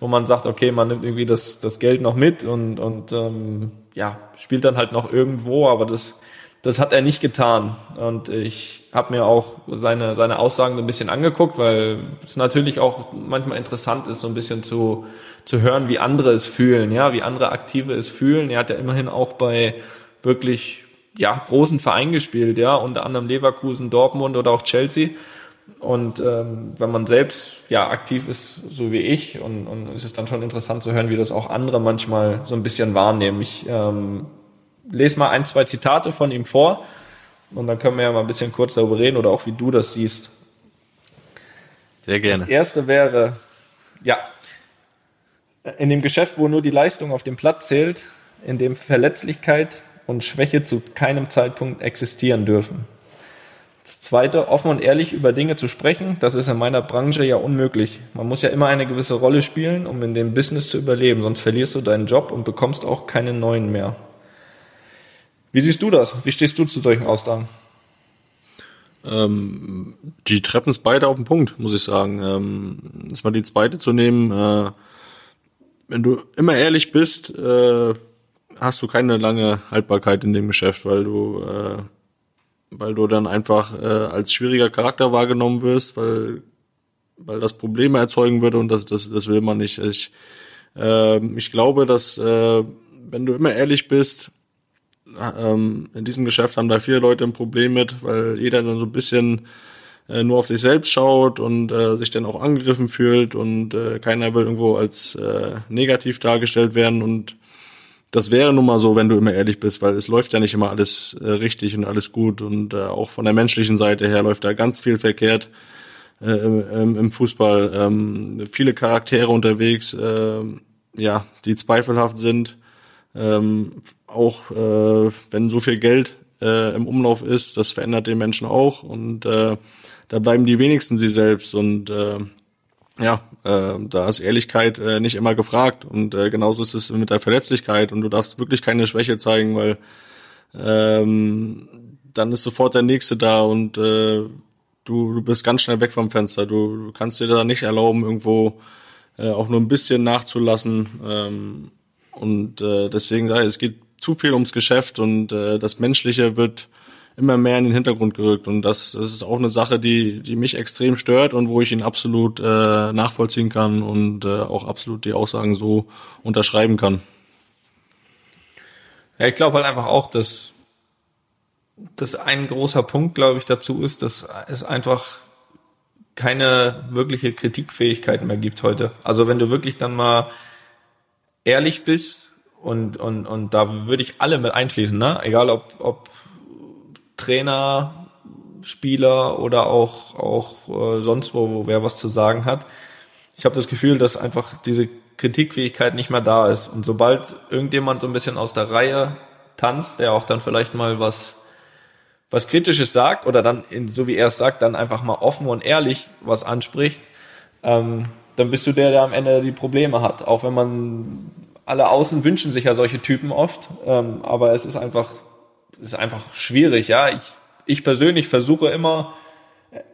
wo man sagt, okay, man nimmt irgendwie das, das Geld noch mit und, und ähm, ja, spielt dann halt noch irgendwo, aber das das hat er nicht getan. Und ich habe mir auch seine, seine Aussagen ein bisschen angeguckt, weil es natürlich auch manchmal interessant ist, so ein bisschen zu, zu hören, wie andere es fühlen, ja, wie andere Aktive es fühlen. Er hat ja immerhin auch bei wirklich ja, großen Vereinen gespielt, ja, unter anderem Leverkusen, Dortmund oder auch Chelsea. Und ähm, wenn man selbst ja aktiv ist, so wie ich, und, und es ist dann schon interessant zu hören, wie das auch andere manchmal so ein bisschen wahrnehmen. Ich ähm, lese mal ein, zwei Zitate von ihm vor und dann können wir ja mal ein bisschen kurz darüber reden oder auch wie du das siehst. Sehr gerne. Das erste wäre, ja, in dem Geschäft, wo nur die Leistung auf dem Platz zählt, in dem Verletzlichkeit und Schwäche zu keinem Zeitpunkt existieren dürfen. Das zweite, offen und ehrlich über Dinge zu sprechen, das ist in meiner Branche ja unmöglich. Man muss ja immer eine gewisse Rolle spielen, um in dem Business zu überleben, sonst verlierst du deinen Job und bekommst auch keinen neuen mehr. Wie siehst du das? Wie stehst du zu solchen Aussagen? Ähm, die treffen es beide auf den Punkt, muss ich sagen. Ähm, jetzt mal die zweite zu nehmen. Äh, wenn du immer ehrlich bist, äh, hast du keine lange Haltbarkeit in dem Geschäft, weil du, äh, weil du dann einfach äh, als schwieriger Charakter wahrgenommen wirst, weil, weil das Probleme erzeugen würde und das, das, das will man nicht. Ich, äh, ich glaube, dass äh, wenn du immer ehrlich bist, ähm, in diesem Geschäft haben da viele Leute ein Problem mit, weil jeder dann so ein bisschen äh, nur auf sich selbst schaut und äh, sich dann auch angegriffen fühlt und äh, keiner will irgendwo als äh, negativ dargestellt werden. Und das wäre nun mal so, wenn du immer ehrlich bist, weil es läuft ja nicht immer alles äh, richtig und alles gut. Und äh, auch von der menschlichen Seite her läuft da ganz viel verkehrt äh, im, im Fußball. Ähm, viele Charaktere unterwegs, äh, ja, die zweifelhaft sind ähm, auch äh, wenn so viel Geld äh, im Umlauf ist, das verändert den Menschen auch und äh, da bleiben die wenigsten sie selbst und äh, ja, äh, da ist Ehrlichkeit äh, nicht immer gefragt und äh, genauso ist es mit der Verletzlichkeit und du darfst wirklich keine Schwäche zeigen, weil ähm, dann ist sofort der Nächste da und äh, du, du bist ganz schnell weg vom Fenster. Du, du kannst dir da nicht erlauben, irgendwo äh, auch nur ein bisschen nachzulassen. Ähm, und äh, deswegen sage ich, es geht zu viel ums Geschäft und äh, das Menschliche wird immer mehr in den Hintergrund gerückt. Und das, das ist auch eine Sache, die, die mich extrem stört und wo ich ihn absolut äh, nachvollziehen kann und äh, auch absolut die Aussagen so unterschreiben kann. Ja, ich glaube halt einfach auch, dass das ein großer Punkt, glaube ich, dazu ist, dass es einfach keine wirkliche Kritikfähigkeit mehr gibt heute. Also wenn du wirklich dann mal ehrlich bist und, und, und da würde ich alle mit einschließen, ne? Egal ob, ob Trainer, Spieler oder auch, auch äh, sonst wo, wo wer was zu sagen hat. Ich habe das Gefühl, dass einfach diese Kritikfähigkeit nicht mehr da ist. Und sobald irgendjemand so ein bisschen aus der Reihe tanzt, der auch dann vielleicht mal was, was Kritisches sagt oder dann, in, so wie er es sagt, dann einfach mal offen und ehrlich was anspricht, ähm, dann bist du der, der am Ende die Probleme hat. Auch wenn man alle Außen wünschen sich ja solche Typen oft, ähm, aber es ist einfach, es ist einfach schwierig. Ja, ich, ich persönlich versuche immer,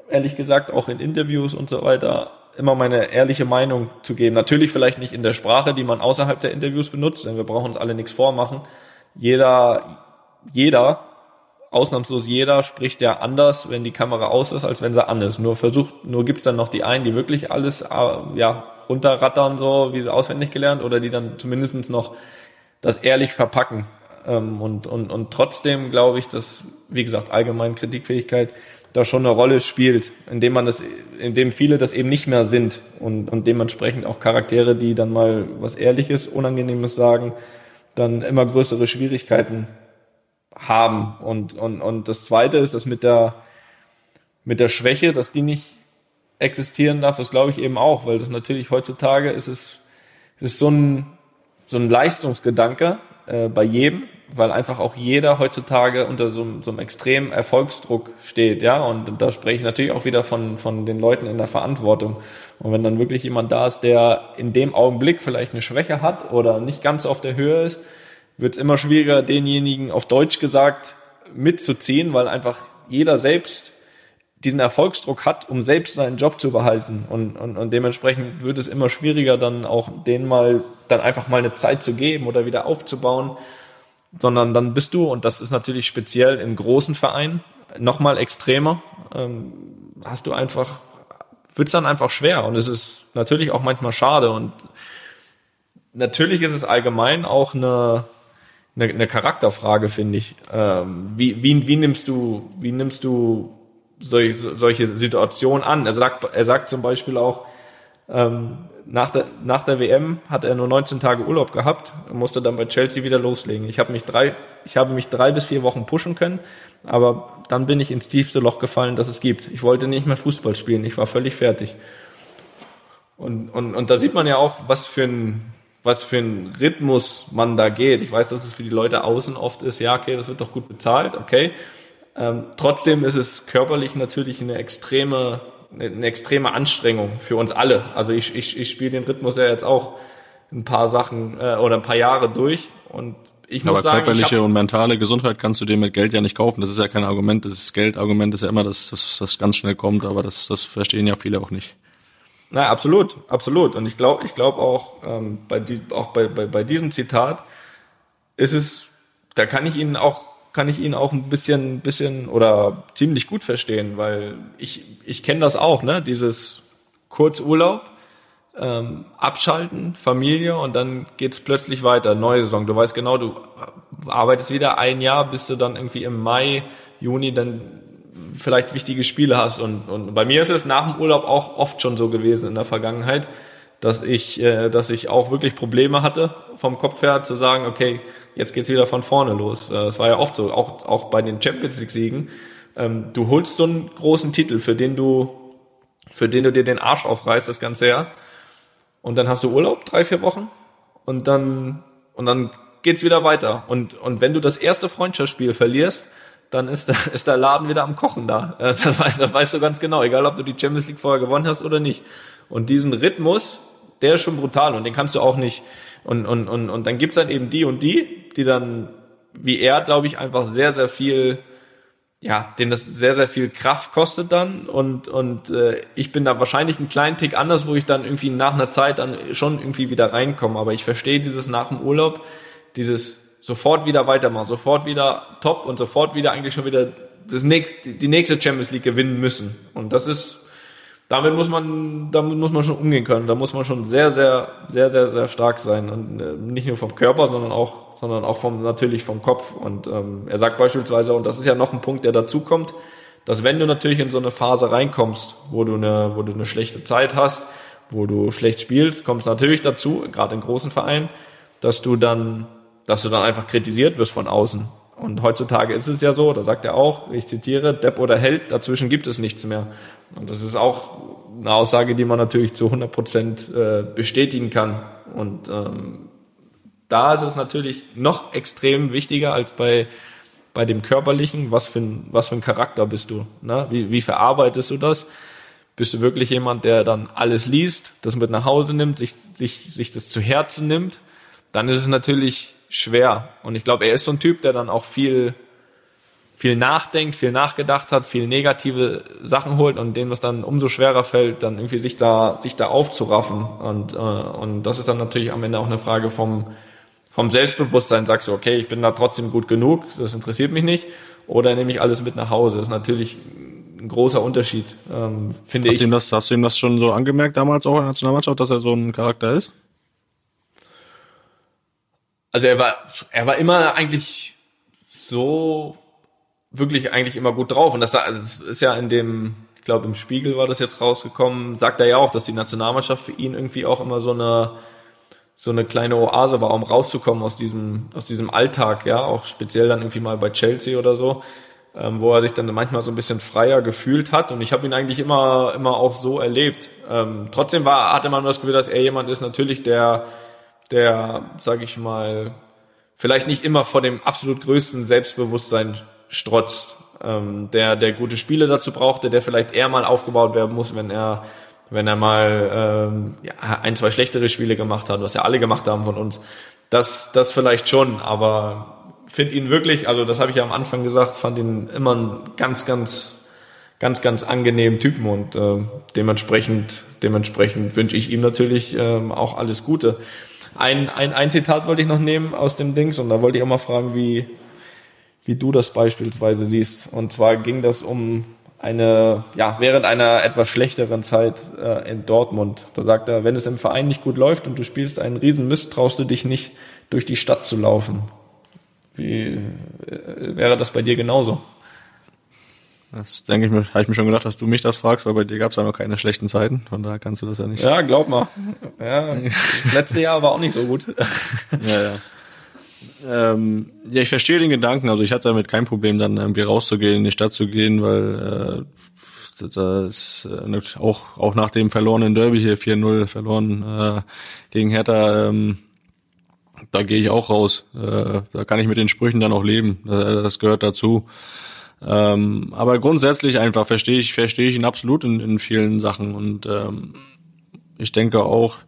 ehrlich gesagt, auch in Interviews und so weiter, immer meine ehrliche Meinung zu geben. Natürlich vielleicht nicht in der Sprache, die man außerhalb der Interviews benutzt, denn wir brauchen uns alle nichts vormachen. Jeder, jeder, ausnahmslos jeder spricht ja anders, wenn die Kamera aus ist, als wenn sie an ist. Nur versucht, nur gibt's dann noch die einen, die wirklich alles, äh, ja, runterrattern, so wie auswendig gelernt, oder die dann zumindestens noch das ehrlich verpacken. Ähm, und, und, und trotzdem glaube ich, dass, wie gesagt, allgemein Kritikfähigkeit da schon eine Rolle spielt, indem man das, indem viele das eben nicht mehr sind und, und dementsprechend auch Charaktere, die dann mal was Ehrliches, Unangenehmes sagen, dann immer größere Schwierigkeiten haben. Und, und, und das zweite ist, dass mit der, mit der Schwäche, dass die nicht existieren darf, das glaube ich eben auch, weil das natürlich heutzutage ist es, ist so ein, so ein Leistungsgedanke äh, bei jedem, weil einfach auch jeder heutzutage unter so, so einem extremen Erfolgsdruck steht, ja, und da spreche ich natürlich auch wieder von, von den Leuten in der Verantwortung. Und wenn dann wirklich jemand da ist, der in dem Augenblick vielleicht eine Schwäche hat oder nicht ganz auf der Höhe ist, wird es immer schwieriger, denjenigen auf Deutsch gesagt mitzuziehen, weil einfach jeder selbst diesen Erfolgsdruck hat, um selbst seinen Job zu behalten. Und, und, und dementsprechend wird es immer schwieriger, dann auch denen mal, dann einfach mal eine Zeit zu geben oder wieder aufzubauen sondern dann bist du, und das ist natürlich speziell im großen Verein, nochmal extremer, ähm, hast du einfach, wird's dann einfach schwer. Und es ist natürlich auch manchmal schade. Und natürlich ist es allgemein auch eine, eine, eine Charakterfrage, finde ich. Ähm, wie, wie, wie nimmst du, wie nimmst du solch, solche Situationen an? Er sagt, er sagt zum Beispiel auch, ähm, nach, der, nach der WM hat er nur 19 Tage Urlaub gehabt und musste dann bei Chelsea wieder loslegen. Ich habe mich drei, ich habe mich drei bis vier Wochen pushen können, aber dann bin ich ins tiefste Loch gefallen, das es gibt. Ich wollte nicht mehr Fußball spielen, ich war völlig fertig. Und, und, und da sieht man ja auch, was für ein, was für ein Rhythmus man da geht. Ich weiß, dass es für die Leute außen oft ist, ja, okay, das wird doch gut bezahlt, okay. Ähm, trotzdem ist es körperlich natürlich eine extreme eine extreme Anstrengung für uns alle. Also ich, ich, ich spiele den Rhythmus ja jetzt auch ein paar Sachen äh, oder ein paar Jahre durch und ich muss Aber sagen, körperliche hab, und mentale Gesundheit kannst du dir mit Geld ja nicht kaufen. Das ist ja kein Argument. Das Geldargument ist ja immer, dass das ganz schnell kommt, aber das, das verstehen ja viele auch nicht. Na, absolut, absolut. Und ich glaube, ich glaube auch, ähm, bei, die, auch bei, bei, bei diesem Zitat ist es, da kann ich Ihnen auch kann ich ihn auch ein bisschen, bisschen oder ziemlich gut verstehen, weil ich, ich kenne das auch, ne? Dieses Kurzurlaub, ähm, abschalten, Familie und dann geht's plötzlich weiter, neue Saison. Du weißt genau, du arbeitest wieder ein Jahr, bis du dann irgendwie im Mai, Juni dann vielleicht wichtige Spiele hast. Und, und bei mir ist es nach dem Urlaub auch oft schon so gewesen in der Vergangenheit, dass ich, äh, dass ich auch wirklich Probleme hatte vom Kopf her zu sagen, okay, jetzt geht's wieder von vorne los. Äh, es war ja oft so, auch, auch bei den Champions League Siegen. Ähm, du holst so einen großen Titel, für den du, für den du dir den Arsch aufreißt, das ganze Jahr. Und dann hast du Urlaub, drei, vier Wochen. Und dann, und dann geht's wieder weiter. Und, und wenn du das erste Freundschaftsspiel verlierst, dann ist, der, ist der Laden wieder am Kochen da. Äh, das, das weißt du ganz genau, egal ob du die Champions League vorher gewonnen hast oder nicht. Und diesen Rhythmus, der ist schon brutal und den kannst du auch nicht. Und, und, und, und dann gibt's dann eben die und die, die dann, wie er, glaube ich, einfach sehr, sehr viel, ja, denen das sehr, sehr viel Kraft kostet dann. Und, und äh, ich bin da wahrscheinlich einen kleinen Tick anders, wo ich dann irgendwie nach einer Zeit dann schon irgendwie wieder reinkomme. Aber ich verstehe dieses nach dem Urlaub, dieses sofort wieder weitermachen, sofort wieder top und sofort wieder eigentlich schon wieder das nächste, die nächste Champions League gewinnen müssen. Und das ist damit muss man, damit muss man schon umgehen können. Da muss man schon sehr, sehr, sehr, sehr, sehr stark sein und äh, nicht nur vom Körper, sondern auch, sondern auch vom natürlich vom Kopf. Und ähm, er sagt beispielsweise, und das ist ja noch ein Punkt, der dazu kommt, dass wenn du natürlich in so eine Phase reinkommst, wo du eine, wo du eine schlechte Zeit hast, wo du schlecht spielst, kommt es natürlich dazu, gerade in großen Vereinen, dass du dann, dass du dann einfach kritisiert wirst von außen. Und heutzutage ist es ja so, da sagt er auch, ich zitiere, Depp oder Held, dazwischen gibt es nichts mehr. Und das ist auch eine Aussage, die man natürlich zu 100 Prozent äh, bestätigen kann. Und ähm, da ist es natürlich noch extrem wichtiger als bei, bei dem Körperlichen. Was für ein, was für ein Charakter bist du? Ne? Wie, wie verarbeitest du das? Bist du wirklich jemand, der dann alles liest, das mit nach Hause nimmt, sich, sich, sich das zu Herzen nimmt? Dann ist es natürlich schwer. Und ich glaube, er ist so ein Typ, der dann auch viel, viel nachdenkt, viel nachgedacht hat, viel negative Sachen holt und dem es dann umso schwerer fällt, dann irgendwie sich da sich da aufzuraffen und äh, und das ist dann natürlich am Ende auch eine Frage vom vom Selbstbewusstsein. Sagst du, okay, ich bin da trotzdem gut genug, das interessiert mich nicht, oder nehme ich alles mit nach Hause? Das ist natürlich ein großer Unterschied, ähm, finde hast ich. Du ihm das, hast du ihm das schon so angemerkt damals auch in der Nationalmannschaft, dass er so ein Charakter ist? Also er war er war immer eigentlich so wirklich eigentlich immer gut drauf. Und das, das ist ja in dem, ich glaube im Spiegel war das jetzt rausgekommen, sagt er ja auch, dass die Nationalmannschaft für ihn irgendwie auch immer so eine so eine kleine Oase war, um rauszukommen aus diesem aus diesem Alltag, ja, auch speziell dann irgendwie mal bei Chelsea oder so, ähm, wo er sich dann manchmal so ein bisschen freier gefühlt hat. Und ich habe ihn eigentlich immer immer auch so erlebt. Ähm, trotzdem war hatte man das Gefühl, dass er jemand ist natürlich der der, sage ich mal, vielleicht nicht immer vor dem absolut größten Selbstbewusstsein strotzt, ähm, der, der gute Spiele dazu brauchte, der vielleicht eher mal aufgebaut werden muss, wenn er, wenn er mal ähm, ja, ein, zwei schlechtere Spiele gemacht hat, was ja alle gemacht haben von uns. Das, das vielleicht schon, aber finde ihn wirklich, also das habe ich ja am Anfang gesagt, fand ihn immer ein ganz, ganz, ganz, ganz angenehmen Typen und äh, dementsprechend, dementsprechend wünsche ich ihm natürlich ähm, auch alles Gute. Ein, ein, ein Zitat wollte ich noch nehmen aus dem Dings und da wollte ich auch mal fragen, wie, wie du das beispielsweise siehst. Und zwar ging das um eine, ja, während einer etwas schlechteren Zeit äh, in Dortmund. Da sagt er, wenn es im Verein nicht gut läuft und du spielst einen riesen Mist, traust du dich nicht, durch die Stadt zu laufen. Wie äh, wäre das bei dir genauso? Das denke ich mir, habe ich mir schon gedacht, dass du mich das fragst, weil bei dir gab es ja noch keine schlechten Zeiten, von daher kannst du das ja nicht. Ja, glaub mal. Ja, das letzte Jahr war auch nicht so gut. ja, ja. Ähm, ja, ich verstehe den Gedanken. Also ich hatte damit kein Problem, dann irgendwie rauszugehen, in die Stadt zu gehen, weil äh, das äh, auch auch nach dem verlorenen Derby hier 4-0 verloren äh, gegen Hertha. Ähm, da gehe ich auch raus. Äh, da kann ich mit den Sprüchen dann auch leben. Äh, das gehört dazu. Ähm, aber grundsätzlich einfach verstehe ich verstehe ich ihn absolut in, in vielen Sachen. Und ähm, ich denke auch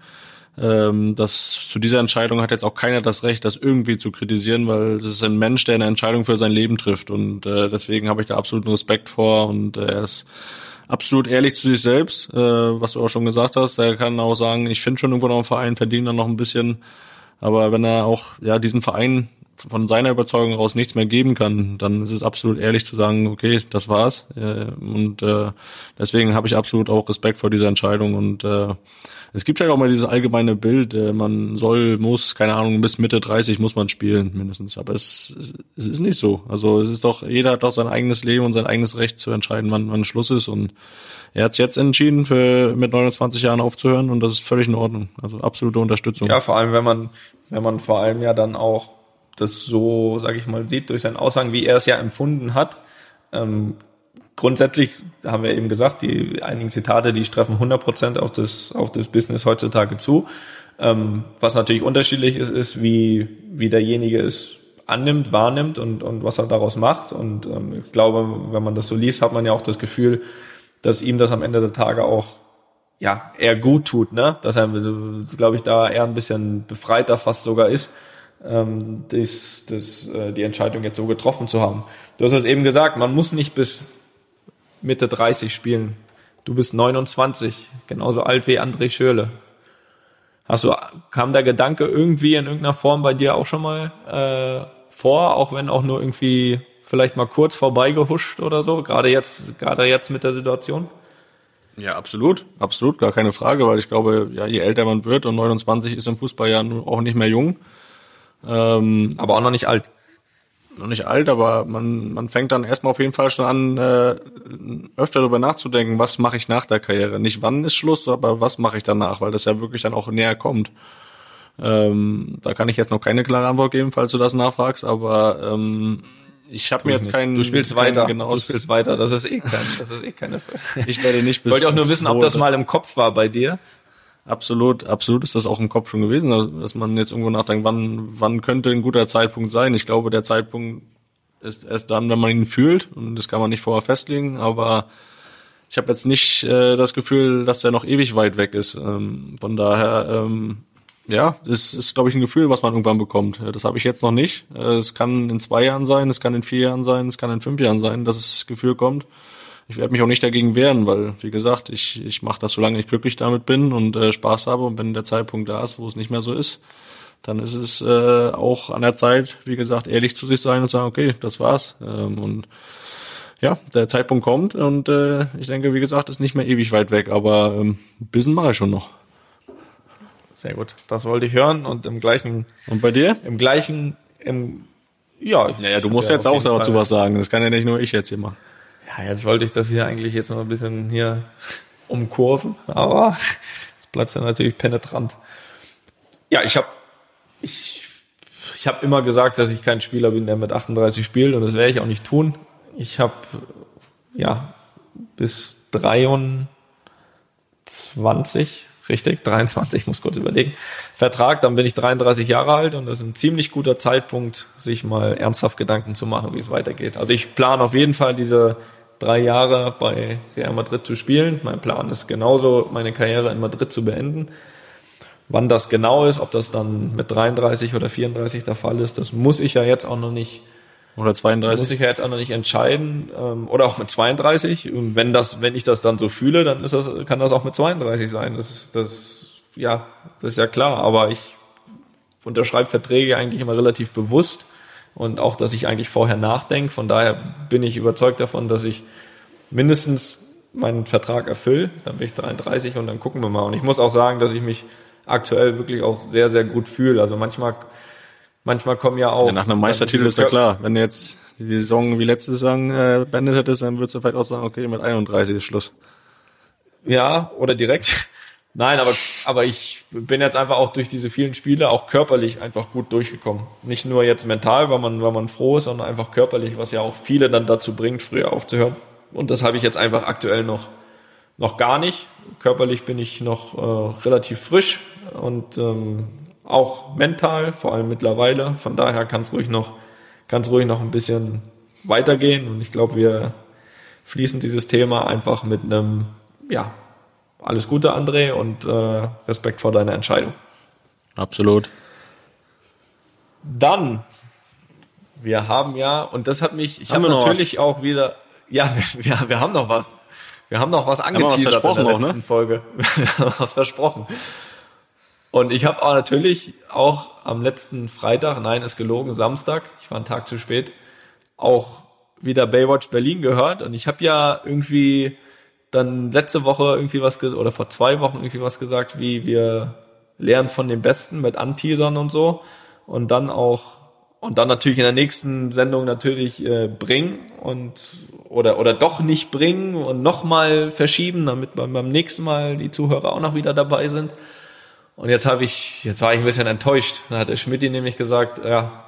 ähm, dass zu dieser Entscheidung hat jetzt auch keiner das Recht, das irgendwie zu kritisieren, weil es ist ein Mensch, der eine Entscheidung für sein Leben trifft. Und äh, deswegen habe ich da absoluten Respekt vor. Und äh, er ist absolut ehrlich zu sich selbst, äh, was du auch schon gesagt hast. Er kann auch sagen, ich finde schon irgendwo noch einen Verein, verdiene dann noch ein bisschen, aber wenn er auch ja diesem Verein von seiner Überzeugung raus nichts mehr geben kann, dann ist es absolut ehrlich zu sagen, okay, das war's. Äh, und äh, deswegen habe ich absolut auch Respekt vor dieser Entscheidung und äh, es gibt halt auch mal dieses allgemeine Bild, äh, man soll, muss, keine Ahnung, bis Mitte 30 muss man spielen, mindestens. Aber es, es, es ist nicht so. Also es ist doch, jeder hat doch sein eigenes Leben und sein eigenes Recht zu entscheiden, wann, wann Schluss ist. Und er hat es jetzt entschieden, für mit 29 Jahren aufzuhören und das ist völlig in Ordnung. Also absolute Unterstützung. Ja, vor allem, wenn man, wenn man vor allem ja dann auch das so, sage ich mal, sieht durch seine Aussagen, wie er es ja empfunden hat. Ähm, grundsätzlich haben wir eben gesagt, die einigen Zitate, die treffen 100 Prozent auf das, auf das Business heutzutage zu. Ähm, was natürlich unterschiedlich ist, ist, wie, wie derjenige es annimmt, wahrnimmt und, und was er daraus macht. Und ähm, ich glaube, wenn man das so liest, hat man ja auch das Gefühl, dass ihm das am Ende der Tage auch ja eher gut tut, ne? Dass er, glaube ich, da eher ein bisschen befreiter fast sogar ist, ähm, das, das, äh, die Entscheidung jetzt so getroffen zu haben. Du hast es eben gesagt, man muss nicht bis Mitte 30 spielen. Du bist 29, genauso alt wie André Schürle. Hast du, kam der Gedanke irgendwie in irgendeiner Form bei dir auch schon mal äh, vor, auch wenn auch nur irgendwie vielleicht mal kurz vorbeigehuscht oder so, gerade jetzt, gerade jetzt mit der Situation? Ja, absolut, absolut, gar keine Frage, weil ich glaube, ja, je älter man wird und 29 ist im Fußball ja auch nicht mehr jung. Ähm, aber auch noch nicht alt noch nicht alt, aber man, man fängt dann erstmal auf jeden Fall schon an, äh, öfter darüber nachzudenken, was mache ich nach der Karriere. Nicht wann ist Schluss, aber was mache ich danach, weil das ja wirklich dann auch näher kommt. Ähm, da kann ich jetzt noch keine klare Antwort geben, falls du das nachfragst, aber ähm, ich habe mir jetzt keinen. Du spielst kein weiter. Genau, du spielst weiter. Das ist eh kein, das ist eh keine. ich werde nicht bis. Wollte auch nur wissen, ob das mal im Kopf war bei dir. Absolut, absolut ist das auch im Kopf schon gewesen, dass man jetzt irgendwo nachdenkt, wann, wann könnte ein guter Zeitpunkt sein. Ich glaube, der Zeitpunkt ist erst dann, wenn man ihn fühlt und das kann man nicht vorher festlegen, aber ich habe jetzt nicht äh, das Gefühl, dass er noch ewig weit weg ist. Ähm, von daher ähm, ja, das ist, glaube ich, ein Gefühl, was man irgendwann bekommt. Das habe ich jetzt noch nicht. Es kann in zwei Jahren sein, es kann in vier Jahren sein, es kann in fünf Jahren sein, dass das Gefühl kommt. Ich werde mich auch nicht dagegen wehren, weil, wie gesagt, ich, ich mache das, solange ich glücklich damit bin und äh, Spaß habe. Und wenn der Zeitpunkt da ist, wo es nicht mehr so ist, dann ist es äh, auch an der Zeit, wie gesagt, ehrlich zu sich sein und sagen, okay, das war's. Ähm, und ja, der Zeitpunkt kommt und äh, ich denke, wie gesagt, ist nicht mehr ewig weit weg, aber ähm, ein bisschen mache ich schon noch. Sehr gut. Das wollte ich hören und im gleichen. Und bei dir? Im gleichen, im, ja. Ich, naja, du musst ja jetzt auch dazu was sagen. Das kann ja nicht nur ich jetzt hier machen. Ja, jetzt wollte ich das hier eigentlich jetzt noch ein bisschen hier umkurven, aber jetzt bleibst du natürlich penetrant. Ja, ich habe ich, ich hab immer gesagt, dass ich kein Spieler bin, der mit 38 spielt und das werde ich auch nicht tun. Ich habe ja bis 23 richtig, 23, muss kurz überlegen, Vertrag, dann bin ich 33 Jahre alt und das ist ein ziemlich guter Zeitpunkt, sich mal ernsthaft Gedanken zu machen, wie es weitergeht. Also ich plane auf jeden Fall diese drei Jahre bei Real Madrid zu spielen. Mein Plan ist genauso, meine Karriere in Madrid zu beenden. Wann das genau ist, ob das dann mit 33 oder 34 der Fall ist, das muss ich ja jetzt auch noch nicht oder 32. Muss ich ja jetzt auch noch nicht entscheiden. Ähm, oder auch mit 32. Und wenn das, wenn ich das dann so fühle, dann ist das, kann das auch mit 32 sein. Das, das, ja, das ist ja klar. Aber ich unterschreibe Verträge eigentlich immer relativ bewusst. Und auch, dass ich eigentlich vorher nachdenke. Von daher bin ich überzeugt davon, dass ich mindestens meinen Vertrag erfülle. Dann bin ich 33 und dann gucken wir mal. Und ich muss auch sagen, dass ich mich aktuell wirklich auch sehr, sehr gut fühle. Also manchmal manchmal kommen ja auch. Ja, nach einem Meistertitel ist ja klar. Wenn du jetzt die Saison wie letzte Saison äh, beendet hättest, dann würdest du vielleicht auch sagen, okay, mit 31 ist Schluss. Ja, oder direkt. Nein, aber, aber ich bin jetzt einfach auch durch diese vielen Spiele auch körperlich einfach gut durchgekommen. Nicht nur jetzt mental, weil man, weil man froh ist, sondern einfach körperlich, was ja auch viele dann dazu bringt, früher aufzuhören. Und das habe ich jetzt einfach aktuell noch, noch gar nicht. Körperlich bin ich noch äh, relativ frisch und ähm, auch mental, vor allem mittlerweile. Von daher kann es ruhig noch, kann ruhig noch ein bisschen weitergehen. Und ich glaube, wir schließen dieses Thema einfach mit einem, ja, alles Gute, André, und äh, Respekt vor deiner Entscheidung. Absolut. Dann, wir haben ja, und das hat mich, ich habe hab natürlich auch wieder, ja, wir, wir haben noch was. Wir haben noch was angeteasert in der letzten auch, ne? Folge. Wir haben was versprochen. Und ich habe auch natürlich auch am letzten Freitag, nein, ist gelogen, Samstag, ich war einen Tag zu spät, auch wieder Baywatch Berlin gehört. Und ich habe ja irgendwie dann letzte Woche irgendwie was oder vor zwei Wochen irgendwie was gesagt, wie wir lernen von den Besten mit Anteasern und so. Und dann auch und dann natürlich in der nächsten Sendung natürlich äh, bringen und oder oder doch nicht bringen und nochmal verschieben, damit beim, beim nächsten Mal die Zuhörer auch noch wieder dabei sind. Und jetzt habe ich, jetzt war ich ein bisschen enttäuscht. Da hat der Schmidt nämlich gesagt, ja,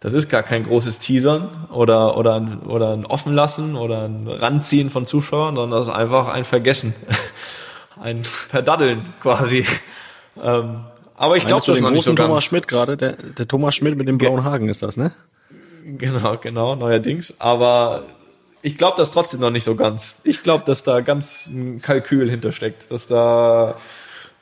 das ist gar kein großes Teasern oder, oder, ein, oder ein Offenlassen oder ein Ranziehen von Zuschauern, sondern das ist einfach ein Vergessen. ein Verdaddeln quasi. Ähm, aber ich glaube, das ist noch nicht so. Thomas Schmidt gerade, der, der Thomas Schmidt mit dem blauen Haken ist das, ne? Genau, genau, neuerdings. Aber ich glaube das trotzdem noch nicht so ganz. Ich glaube, dass da ganz ein Kalkül hintersteckt, dass da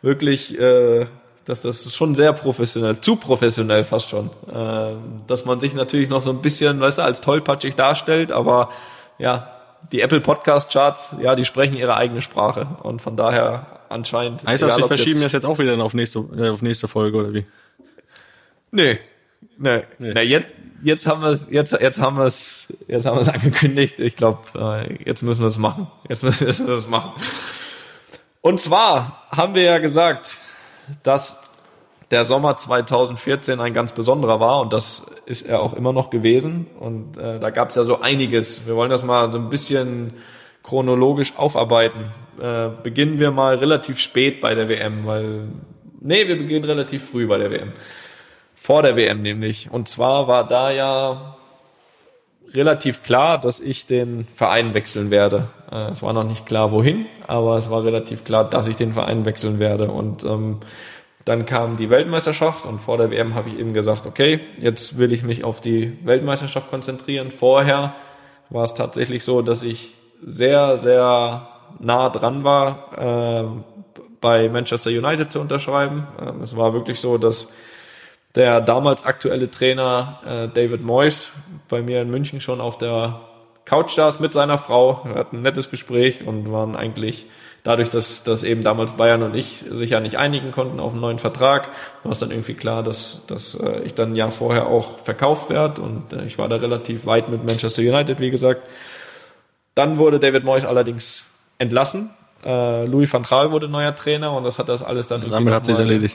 wirklich, äh, dass das schon sehr professionell, zu professionell fast schon, äh, dass man sich natürlich noch so ein bisschen, weißt du, als tollpatschig darstellt, aber ja, die Apple Podcast Charts, ja, die sprechen ihre eigene Sprache und von daher anscheinend. Heißt das, wir verschieben das jetzt auch wieder auf nächste, äh, auf nächste Folge oder wie? Nee. Nee. nee. nee jetzt, jetzt haben wir es, jetzt, jetzt haben wir es, jetzt haben wir es angekündigt. Ich glaube, äh, jetzt müssen wir es machen. Jetzt müssen wir es machen. Und zwar haben wir ja gesagt, dass der Sommer 2014 ein ganz besonderer war und das ist er auch immer noch gewesen. Und äh, da gab es ja so einiges. Wir wollen das mal so ein bisschen chronologisch aufarbeiten. Äh, beginnen wir mal relativ spät bei der WM, weil nee, wir beginnen relativ früh bei der WM. Vor der WM nämlich. Und zwar war da ja relativ klar, dass ich den Verein wechseln werde. Äh, es war noch nicht klar, wohin, aber es war relativ klar, dass ich den Verein wechseln werde. Und ähm, dann kam die Weltmeisterschaft und vor der WM habe ich eben gesagt, okay, jetzt will ich mich auf die Weltmeisterschaft konzentrieren. Vorher war es tatsächlich so, dass ich sehr, sehr nah dran war, äh, bei Manchester United zu unterschreiben. Ähm, es war wirklich so, dass der damals aktuelle Trainer äh, David Moyes bei mir in München schon auf der Couch saß mit seiner Frau. Wir hatten ein nettes Gespräch und waren eigentlich dadurch, dass, dass eben damals Bayern und ich sich ja nicht einigen konnten auf einen neuen Vertrag, war es dann irgendwie klar, dass, dass äh, ich dann ein Jahr vorher auch verkauft werde und äh, ich war da relativ weit mit Manchester United, wie gesagt. Dann wurde David Moyes allerdings entlassen. Äh, Louis van Gaal wurde neuer Trainer und das hat das alles dann irgendwie Damit hat sich's nochmal-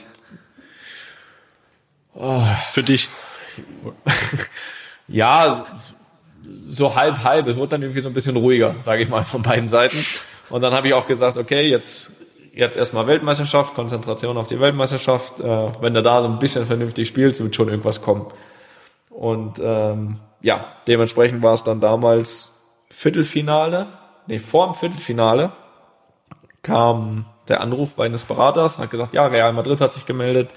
erledigt. Für dich. Ja, so halb halb. Es wurde dann irgendwie so ein bisschen ruhiger, sage ich mal, von beiden Seiten. Und dann habe ich auch gesagt, okay, jetzt jetzt erstmal Weltmeisterschaft, Konzentration auf die Weltmeisterschaft. Äh, wenn du da so ein bisschen vernünftig spielst, wird schon irgendwas kommen. Und ähm, ja, dementsprechend war es dann damals Viertelfinale, nee, vor dem Viertelfinale kam der Anruf eines Beraters, hat gesagt, ja, Real Madrid hat sich gemeldet,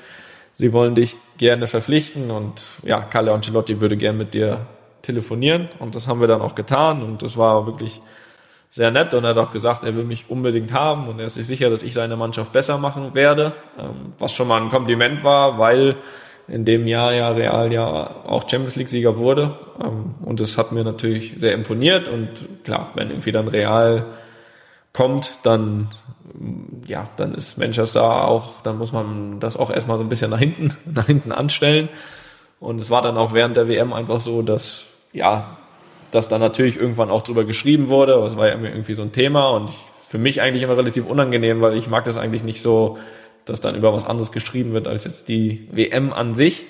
sie wollen dich gerne verpflichten und ja, Carlo Ancelotti würde gerne mit dir telefonieren und das haben wir dann auch getan und das war wirklich sehr nett und er hat auch gesagt, er will mich unbedingt haben und er ist sich sicher, dass ich seine Mannschaft besser machen werde, ähm, was schon mal ein Kompliment war, weil in dem Jahr ja Real ja auch Champions League Sieger wurde ähm, und das hat mir natürlich sehr imponiert und klar, wenn irgendwie dann Real kommt, dann ja, dann ist Manchester auch, dann muss man das auch erstmal so ein bisschen nach hinten, nach hinten anstellen. Und es war dann auch während der WM einfach so, dass ja, dass da natürlich irgendwann auch drüber geschrieben wurde. aber Es war ja irgendwie so ein Thema und ich, für mich eigentlich immer relativ unangenehm, weil ich mag das eigentlich nicht so, dass dann über was anderes geschrieben wird als jetzt die WM an sich.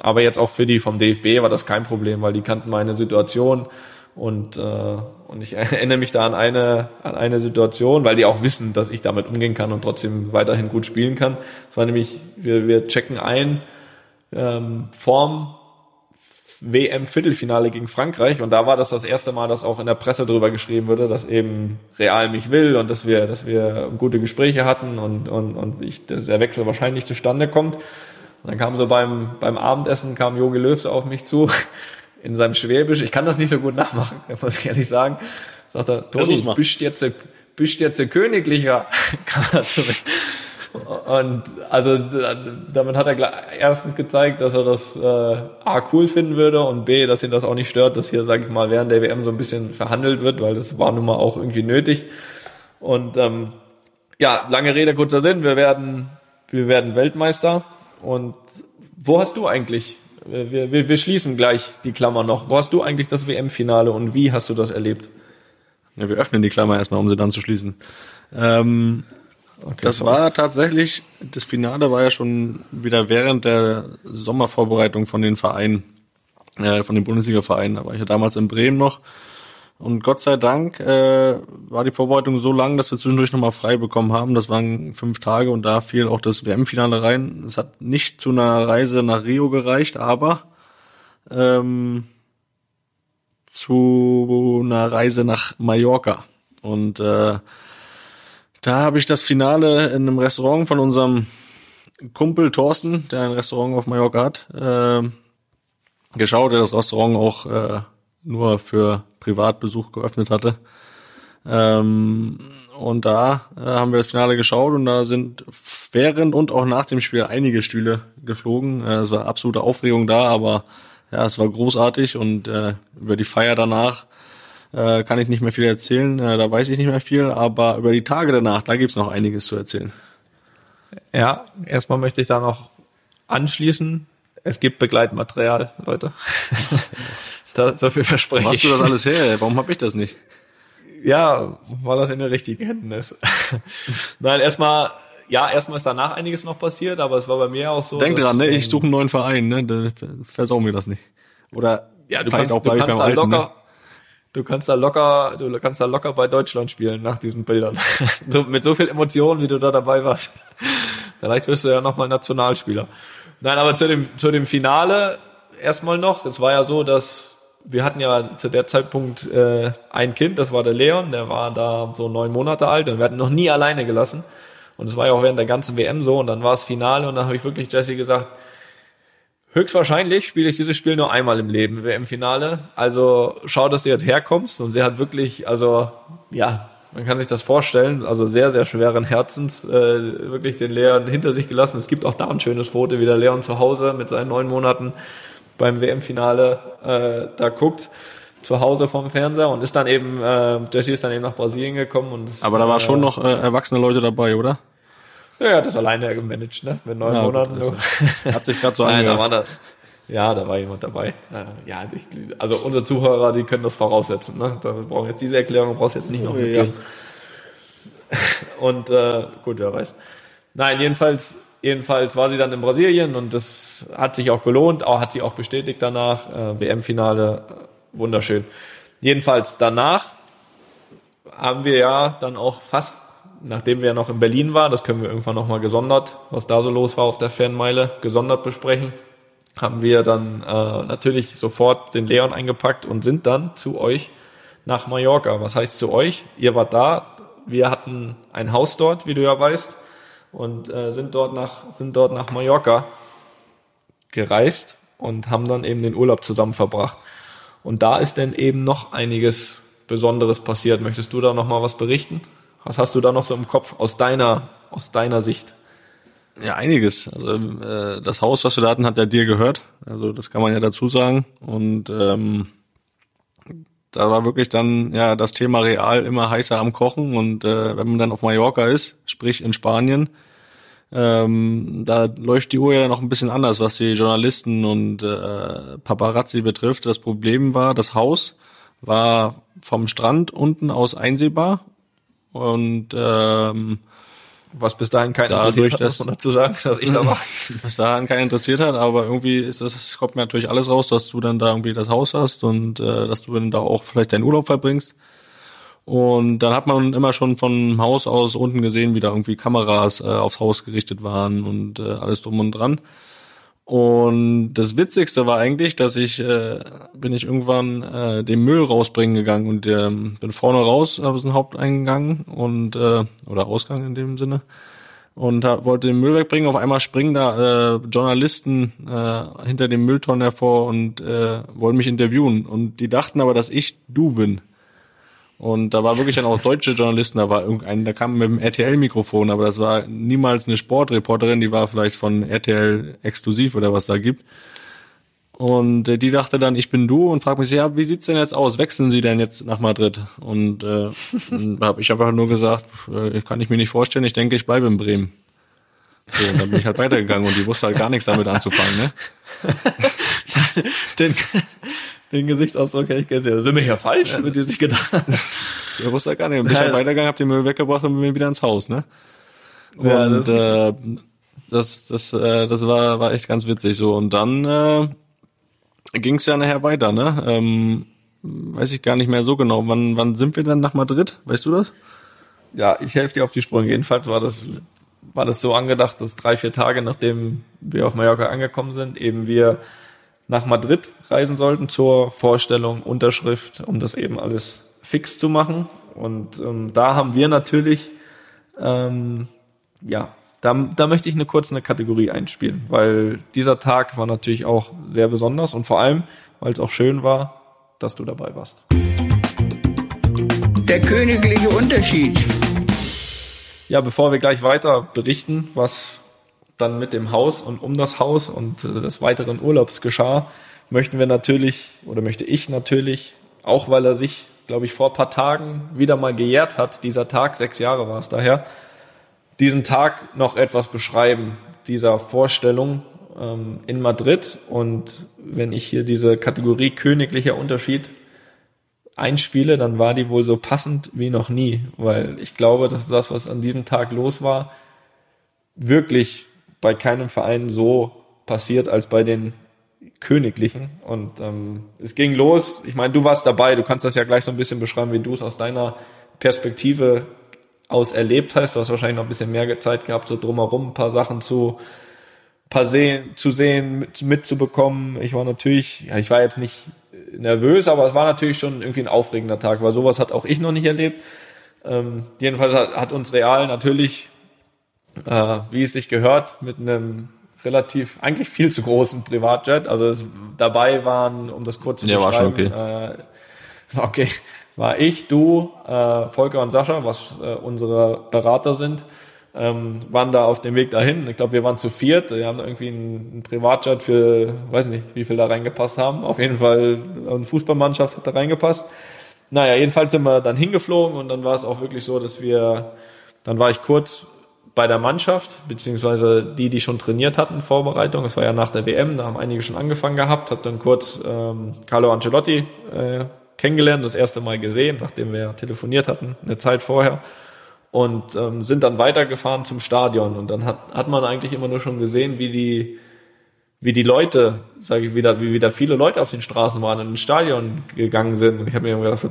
Aber jetzt auch für die vom DFB war das kein Problem, weil die kannten meine Situation und, äh, und ich erinnere mich da an eine, an eine Situation, weil die auch wissen, dass ich damit umgehen kann und trotzdem weiterhin gut spielen kann. Das war nämlich, wir, wir checken ein ähm, vorm WM-Viertelfinale gegen Frankreich und da war das das erste Mal, dass auch in der Presse darüber geschrieben wurde, dass eben Real mich will und dass wir, dass wir gute Gespräche hatten und, und, und ich, dass der Wechsel wahrscheinlich zustande kommt. Und dann kam so beim, beim Abendessen kam Jogi Löw so auf mich zu in seinem Schwäbisch. Ich kann das nicht so gut nachmachen, muss ich ehrlich sagen. Sagt er, Toni, bist jetzt, bist jetzt ein königlicher, er. Und also damit hat er erstens gezeigt, dass er das äh, A cool finden würde und B, dass ihn das auch nicht stört, dass hier, sage ich mal, während der WM so ein bisschen verhandelt wird, weil das war nun mal auch irgendwie nötig. Und ähm, ja, lange Rede, kurzer Sinn, wir werden, wir werden Weltmeister. Und wo hast du eigentlich, wir, wir, wir schließen gleich die Klammer noch, wo hast du eigentlich das WM-Finale und wie hast du das erlebt? Ja, wir öffnen die Klammer erstmal, um sie dann zu schließen. Ähm, das sorry. war tatsächlich, das Finale war ja schon wieder während der Sommervorbereitung von den Vereinen, äh, von den Bundesliga-Vereinen. Da war ich ja damals in Bremen noch. Und Gott sei Dank äh, war die Vorbereitung so lang, dass wir zwischendurch nochmal frei bekommen haben. Das waren fünf Tage und da fiel auch das WM-Finale rein. Es hat nicht zu einer Reise nach Rio gereicht, aber ähm, zu einer Reise nach Mallorca. Und äh, da habe ich das Finale in einem Restaurant von unserem Kumpel Thorsten, der ein Restaurant auf Mallorca hat, äh, geschaut, der das Restaurant auch äh, nur für Privatbesuch geöffnet hatte. Ähm, und da äh, haben wir das Finale geschaut und da sind während und auch nach dem Spiel einige Stühle geflogen. Äh, es war absolute Aufregung da, aber ja, es war großartig und äh, über die Feier danach äh, kann ich nicht mehr viel erzählen. Äh, da weiß ich nicht mehr viel, aber über die Tage danach, da gibt's noch einiges zu erzählen. Ja, erstmal möchte ich da noch anschließen. Es gibt Begleitmaterial, Leute. da, so viel verspreche Wo hast ich. du das alles her? Warum habe ich das nicht? Ja, war das in der richtigen Händen ist. Nein, erstmal, ja, erstmal ist danach einiges noch passiert, aber es war bei mir auch so. Denk dass, dran, ne? ich suche einen neuen Verein, ne? Da versau mir das nicht. Oder Ja, du kannst, du bleib ich kannst da Alten, locker, ne? du kannst da locker, du kannst da locker bei Deutschland spielen nach diesen Bildern. so, mit so viel Emotionen, wie du da dabei warst. Vielleicht wirst du ja nochmal Nationalspieler. Nein, aber zu dem, zu dem Finale erstmal noch. Es war ja so, dass wir hatten ja zu der Zeitpunkt äh, ein Kind, das war der Leon, der war da so neun Monate alt und wir hatten noch nie alleine gelassen. Und es war ja auch während der ganzen WM so und dann war es Finale und dann habe ich wirklich Jesse gesagt, Höchstwahrscheinlich spiele ich dieses Spiel nur einmal im Leben, im Finale. Also schau, dass du jetzt herkommst. Und sie hat wirklich, also ja, Man kann sich das vorstellen, also sehr, sehr schweren Herzens, äh, wirklich den Leon hinter sich gelassen. Es gibt auch da ein schönes Foto, wie der Leon zu Hause mit seinen neun Monaten beim WM-Finale äh, da guckt zu Hause vom Fernseher und ist dann eben, äh, Jesse ist dann eben nach Brasilien gekommen und ist, Aber da war äh, schon noch äh, erwachsene Leute dabei, oder? Ja, er hat das alleine gemanagt, ne? Mit neun Ja, Monaten. gut, nur. Hat sich gerade so Nein, da war da, ja, da war jemand dabei. Äh, Ja, ich, also unsere Zuhörer, die können das voraussetzen. Ne? Da brauchen jetzt diese Erklärung, brauchst jetzt nicht noch mitgeben. Und äh, gut, wer weiß. Nein, jedenfalls, jedenfalls war sie dann in Brasilien und das hat sich auch gelohnt, auch hat sie auch bestätigt danach. Äh, WM-Finale, äh, wunderschön. Jedenfalls danach haben wir ja dann auch fast, nachdem wir ja noch in Berlin waren, das können wir irgendwann nochmal gesondert, was da so los war auf der Fernmeile, gesondert besprechen, haben wir dann äh, natürlich sofort den Leon eingepackt und sind dann zu euch nach Mallorca. Was heißt zu euch? Ihr wart da, wir hatten ein Haus dort, wie du ja weißt, und äh, sind dort nach sind dort nach Mallorca gereist und haben dann eben den Urlaub zusammen verbracht. Und da ist dann eben noch einiges Besonderes passiert. Möchtest du da noch mal was berichten? Was hast du da noch so im Kopf aus deiner aus deiner Sicht? Ja, einiges. Also äh, das Haus, was wir da hatten, hat ja dir gehört. Also das kann man ja dazu sagen. Und ähm, da war wirklich dann ja das Thema real immer heißer am Kochen. Und äh, wenn man dann auf Mallorca ist, sprich in Spanien, ähm, da läuft die Uhr ja noch ein bisschen anders, was die Journalisten und äh, Paparazzi betrifft. Das Problem war, das Haus war vom Strand unten aus einsehbar und ähm, Was bis dahin keinen interessiert hat, muss man dazu sagen, dass ich da war. was daran keinen interessiert hat, aber irgendwie ist das, es kommt mir natürlich alles raus, dass du dann da irgendwie das Haus hast und äh, dass du dann da auch vielleicht deinen Urlaub verbringst. Und dann hat man immer schon vom Haus aus unten gesehen, wie da irgendwie Kameras äh, aufs Haus gerichtet waren und äh, alles drum und dran. Und das Witzigste war eigentlich, dass ich äh, bin ich irgendwann äh, den Müll rausbringen gegangen und ähm, bin vorne raus aus dem Haupteingang und äh, oder Ausgang in dem Sinne und hab, wollte den Müll wegbringen. Auf einmal springen da äh, Journalisten äh, hinter dem Mülltonnen hervor und äh, wollen mich interviewen. Und die dachten aber, dass ich du bin. Und da war wirklich dann auch deutsche Journalisten, da war irgendein, da kam mit dem RTL-Mikrofon, aber das war niemals eine Sportreporterin, die war vielleicht von RTL exklusiv oder was da gibt. Und äh, die dachte dann, ich bin du und fragt mich, ja, wie sieht's denn jetzt aus? Wechseln Sie denn jetzt nach Madrid? Und äh, hab ich habe halt nur gesagt, äh, kann ich mir nicht vorstellen, ich denke, ich bleibe in Bremen. So, und dann bin ich halt weitergegangen und die wusste halt gar nichts damit anzufangen, ne? Den, den Gesichtsausdruck hätte ich gesehen. Sind wir hier falsch, wird die sich gedacht. Ich wusste gar nicht. Und bin ich halt weitergegangen, hab den Müll weggebracht und bin wieder ins Haus, ne? Und Ja, das äh, das, das, äh, das war, war echt ganz witzig so. Und dann äh, ging es ja nachher weiter, ne? Ähm, weiß ich gar nicht mehr so genau. Wann, wann sind wir dann nach Madrid? Weißt du das? Ja, ich helfe dir auf die Sprünge. Jedenfalls war das, war das so angedacht, dass drei, vier Tage nachdem wir auf Mallorca angekommen sind, eben wir nach Madrid reisen sollten zur Vorstellung, Unterschrift, um das eben alles fix zu machen. Und ähm, da haben wir natürlich, ähm, ja, da, da möchte ich eine kurz eine Kategorie einspielen, weil dieser Tag war natürlich auch sehr besonders und vor allem, weil es auch schön war, dass du dabei warst. Der königliche Unterschied. Ja, bevor wir gleich weiter berichten, was dann mit dem Haus und um das Haus und äh, des weiteren Urlaubs geschah, möchten wir natürlich oder möchte ich natürlich, auch weil er sich, glaube ich, vor ein paar Tagen wieder mal gejährt hat, dieser Tag, sechs Jahre war es daher, diesen Tag noch etwas beschreiben, dieser Vorstellung ähm, in Madrid. Und wenn ich hier diese Kategorie königlicher Unterschied einspiele, dann war die wohl so passend wie noch nie, weil ich glaube, dass das, was an diesem Tag los war, wirklich bei keinem Verein so passiert als bei den Königlichen. Und ähm, es ging los. Ich meine, du warst dabei. Du kannst das ja gleich so ein bisschen beschreiben, wie du es aus deiner Perspektive aus erlebt hast. Du hast wahrscheinlich noch ein bisschen mehr Zeit gehabt, so drumherum ein paar Sachen zu paar sehen, zu sehen, mit, mitzubekommen. Ich war natürlich, ja, ich war jetzt nicht nervös, aber es war natürlich schon irgendwie ein aufregender Tag, weil sowas hat auch ich noch nicht erlebt. Ähm, jedenfalls hat, hat uns Real natürlich, äh, wie es sich gehört, mit einem relativ, eigentlich viel zu großen Privatjet, also es, dabei waren, um das kurz zu Ja, war schon beschreiben, äh, okay, war ich, du, äh, Volker und Sascha, was äh, unsere Berater sind, ähm, waren da auf dem Weg dahin. Ich glaube, wir waren zu viert. Wir haben irgendwie einen, einen Privatjet für, weiß nicht, wie viel da reingepasst haben. Auf jeden Fall eine Fußballmannschaft hat da reingepasst. Naja, jedenfalls sind wir dann hingeflogen und dann war es auch wirklich so, dass wir, dann war ich kurz bei der Mannschaft, beziehungsweise die, die schon trainiert hatten, Vorbereitung. Es war ja nach der WM, da haben einige schon angefangen gehabt, habe dann kurz ähm, Carlo Ancelotti äh, kennengelernt, das erste Mal gesehen, nachdem wir telefoniert hatten, eine Zeit vorher. Und ähm, sind dann weitergefahren zum Stadion. Und dann hat, hat man eigentlich immer nur schon gesehen, wie die, wie die Leute, sage ich wieder, wie wieder viele Leute auf den Straßen waren und ins Stadion gegangen sind. Und ich habe mir gedacht, was,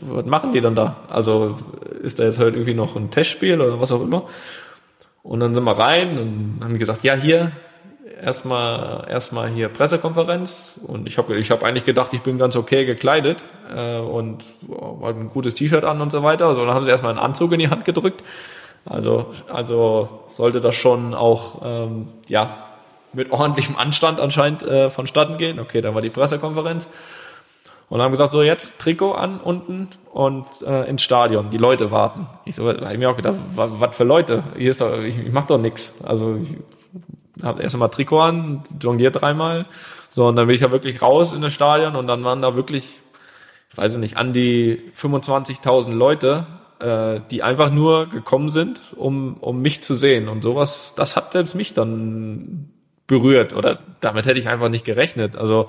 was machen die dann da? Also ist da jetzt halt irgendwie noch ein Testspiel oder was auch immer? Und dann sind wir rein und haben gesagt, ja, hier, erstmal erstmal hier Pressekonferenz und ich habe ich hab eigentlich gedacht, ich bin ganz okay gekleidet äh, und oh, ein gutes T-Shirt an und so weiter. Also dann haben sie erstmal einen Anzug in die Hand gedrückt. Also also sollte das schon auch ähm, ja mit ordentlichem Anstand anscheinend äh, vonstatten gehen. Okay, dann war die Pressekonferenz. Und haben gesagt, so jetzt Trikot an unten und äh, ins Stadion, die Leute warten. Ich so, hab ich mir auch gedacht, was für Leute? Hier ist doch, ich, ich mach doch nix. Also ich habe erst einmal Trikot an, jongliert dreimal. So, und dann bin ich ja wirklich raus in das Stadion und dann waren da wirklich, ich weiß nicht, an die 25.000 Leute, äh, die einfach nur gekommen sind, um, um mich zu sehen. Und sowas, das hat selbst mich dann berührt oder damit hätte ich einfach nicht gerechnet. Also